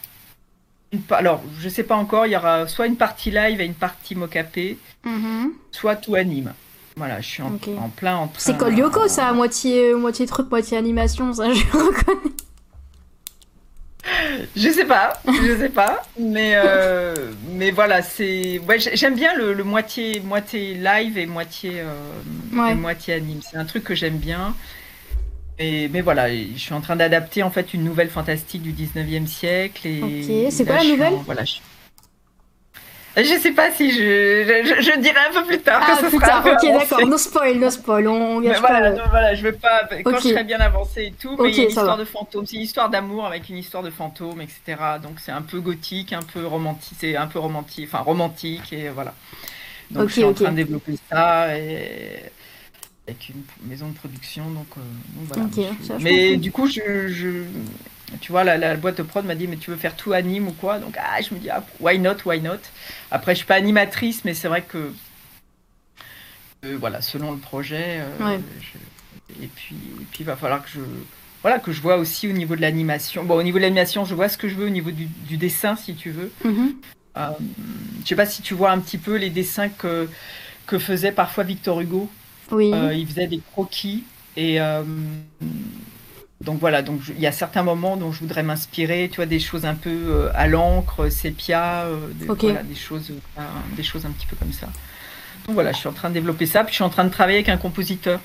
B: une pa- alors, je sais pas encore, il y aura soit une partie live et une partie mocapée,
A: Mhm.
B: soit tout anime. Voilà, je suis en, plein en train.
A: C'est Col Yoko, ça, à moitié, moitié truc, moitié animation, ça, je reconnais.
B: Je sais pas, je sais pas, mais euh, mais voilà, c'est ouais, j'aime bien le, le moitié moitié live et moitié euh,
A: Ouais.
B: et moitié anime. C'est un truc que j'aime bien. Et mais voilà, je suis en train d'adapter en fait une nouvelle fantastique du 19e siècle et
A: Ok, c'est quoi la nouvelle?
B: en- Voilà, je... je sais pas si je je, je- je dirai un peu plus tard
A: Ah,
B: que ce
A: plus
B: sera
A: tard, ok, d'accord. No spoil, no spoil. On gâche
B: voilà,
A: pas. le-
B: non, voilà, je veux pas. Quand
A: Ok.
B: je serai bien avancé et tout, mais il y a une histoire
A: va.
B: de fantôme. C'est une histoire d'amour avec une histoire de fantôme, etc. Donc c'est un peu gothique, un peu romantique, c'est un peu romantique, enfin romantique et voilà. Donc je suis en train de développer ça et avec une maison de production, donc, euh, donc voilà.
A: Ça,
B: mais du coup, je, je- tu vois, la, la boîte de prod m'a dit, mais tu veux faire tout anime ou quoi? Donc ah, je me dis, ah, why not, why not? Après, je suis pas animatrice, mais c'est vrai que euh, voilà, selon le projet. euh,
A: Ouais.
B: je- Et puis, et puis, il va falloir que je, voilà, que je vois aussi au niveau de l'animation. Bon, au niveau de l'animation, je vois ce que je veux au niveau du, du dessin, si tu veux.
A: Mhm.
B: Euh, je sais pas si tu vois un petit peu les dessins que, que faisait parfois Victor Hugo.
A: Oui.
B: Euh, il faisait des croquis et euh, donc voilà. Donc il y a certains moments dont je voudrais m'inspirer. Tu vois, des choses un peu euh, à l'encre, sépia, euh, des,
A: Ok.
B: voilà, des choses, euh, des choses un petit peu comme ça. Donc voilà, je suis en train de développer ça. Puis je suis en train de travailler avec un compositeur.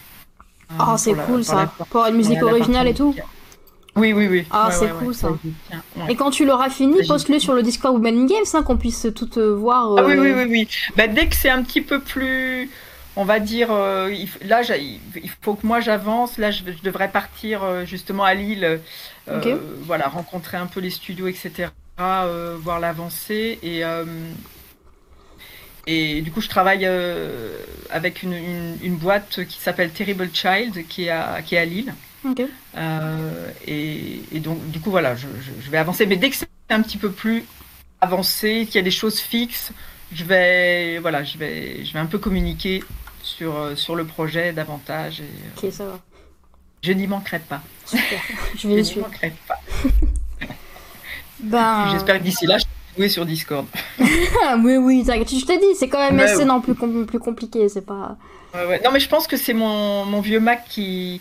A: Ah, c'est
B: pour la-
A: cool
B: pour
A: ça. Pour une musique originale et tout.
B: Oui, oui, oui.
A: Ah,
B: Ouais,
A: c'est
B: ouais,
A: cool,
B: ouais,
A: ça. Et quand tu l'auras fini, poste-le sur le Discord Woman Games, hein, qu'on puisse tout euh, voir.
B: Ah oui, oui, oui, oui. Bah, dès que c'est un petit peu plus, on va dire, euh, là, il faut que moi j'avance. Là, je, je devrais partir euh, justement à Lille, euh, voilà, rencontrer un peu les studios, etc., euh, voir l'avancée. Et, et du coup, je travaille avec une, une- une boîte qui s'appelle Terrible Child, qui est à, qui est à Lille. Et, et donc, du coup, voilà, je, je- je vais avancer. Mais dès que c'est un petit peu plus avancé, qu'il y a des choses fixes, je vais, voilà, je vais, je vais un peu communiquer sur, euh, sur le projet davantage. Et, euh,
A: Ok, ça va.
B: je n'y manquerai pas.
A: Super. Je
B: Je
A: vais le
B: n'y
A: suivre.
B: manquerai pas.
A: Ben.
B: J'espère que d'ici là, je vais jouer sur Discord.
A: Oui, oui, t'inquiète. Je t'ai dit, c'est quand même assez
B: ouais.
A: non plus, com- plus compliqué. C'est pas.
B: Ouais, ouais. Non, mais je pense que c'est mon, mon vieux Mac qui,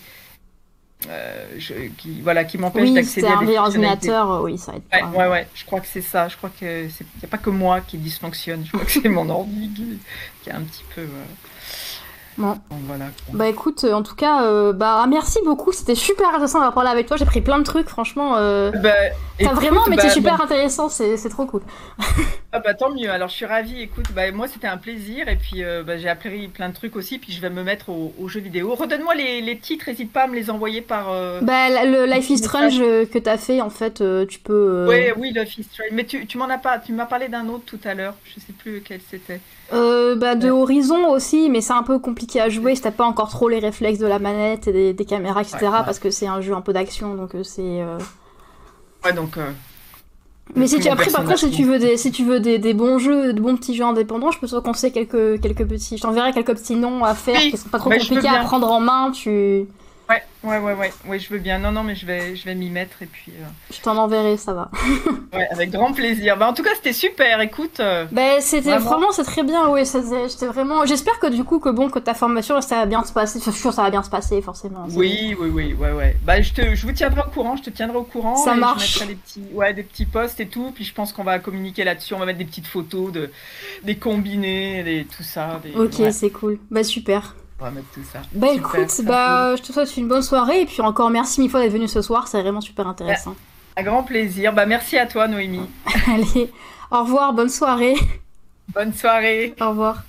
B: euh, je- qui, voilà, qui m'empêche
A: Oui,
B: d'accéder à des
A: ordinateur. euh, Oui, ça aide pas.
B: ouais, ouais, je crois que c'est ça. Je crois que c'est y a pas que moi qui dysfonctionne. Je crois que c'est mon ordi qui, qui a un petit peu. euh,
A: Bon.
B: donc voilà.
A: Bah écoute, euh, en tout cas, euh, bah merci beaucoup. C'était super intéressant d'avoir parlé avec toi. J'ai pris plein de trucs, franchement. euh,
B: Bah,
A: T'as vraiment, mais
B: bah,
A: c'est super
B: bah,
A: intéressant. C'est c'est trop cool.
B: ah bah, tant mieux. Alors je suis ravie. Écoute, bah, moi c'était un plaisir et puis euh, bah, j'ai appris plein de trucs aussi. Puis je vais me mettre aux, aux jeux vidéo. Redonne-moi les, les titres. N'hésite pas à me les envoyer par.
A: Bah le Life is. Strange que t'as fait, en fait, tu peux.
B: Ouais, oui, le Fist Train. Mais tu, tu m'en as pas. Tu m'as parlé d'un autre tout à l'heure. Je sais plus lequel c'était.
A: Euh, bah de
B: Ouais.
A: Horizon aussi, mais c'est un peu compliqué à jouer si t'as pas encore trop les réflexes de la manette et des, des caméras, etc.
B: Ouais, ouais.
A: Parce que c'est un jeu un peu d'action, donc euh, c'est. euh,
B: Ouais, donc. euh,
A: Mais si tu après par contre si tu veux des si tu veux des, des bons jeux, de bons petits jeux indépendants, je peux te conseiller quelques quelques petits. Je t'enverrai quelques petits noms à faire
B: Oui,
A: qui sont pas trop
B: bah,
A: compliqués à prendre en main. Tu
B: Ouais, ouais, ouais, ouais, ouais, je veux bien. Non, non, mais je vais, je vais m'y mettre et puis. euh,
A: Je t'en enverrai, ça va.
B: ouais, avec grand plaisir. Bah, en tout cas, c'était super. Écoute, euh,
A: Ben, c'était
B: Vraiment.
A: vraiment, c'est très bien, oui. c'était- vraiment. J'espère que du coup, que bon, que ta formation, ça va bien se passer. Enfin, je suis que ça va bien se passer, forcément.
B: Oui, oui, oui, ouais, ouais. Bah, je te, je vous tiendrai au courant. Je te tiendrai au courant.
A: Ça
B: et je
A: marche.
B: mettrai des petits, ouais, des petits posts et tout. Puis je pense qu'on va communiquer là-dessus. On va mettre des petites photos de, des combinés, des, tout ça. Des,
A: Ok,
B: ouais,
A: c'est cool. Bah, super.
B: On va mettre tout ça.
A: Bah,
B: Super,
A: écoute, bah, je te souhaite une bonne soirée. Et puis encore, merci mille fois d'être venu ce soir. C'est vraiment super intéressant.
B: Un grand plaisir. Bah, merci à toi, Noémie.
A: Allez, au revoir, bonne soirée.
B: Bonne soirée.
A: Au revoir.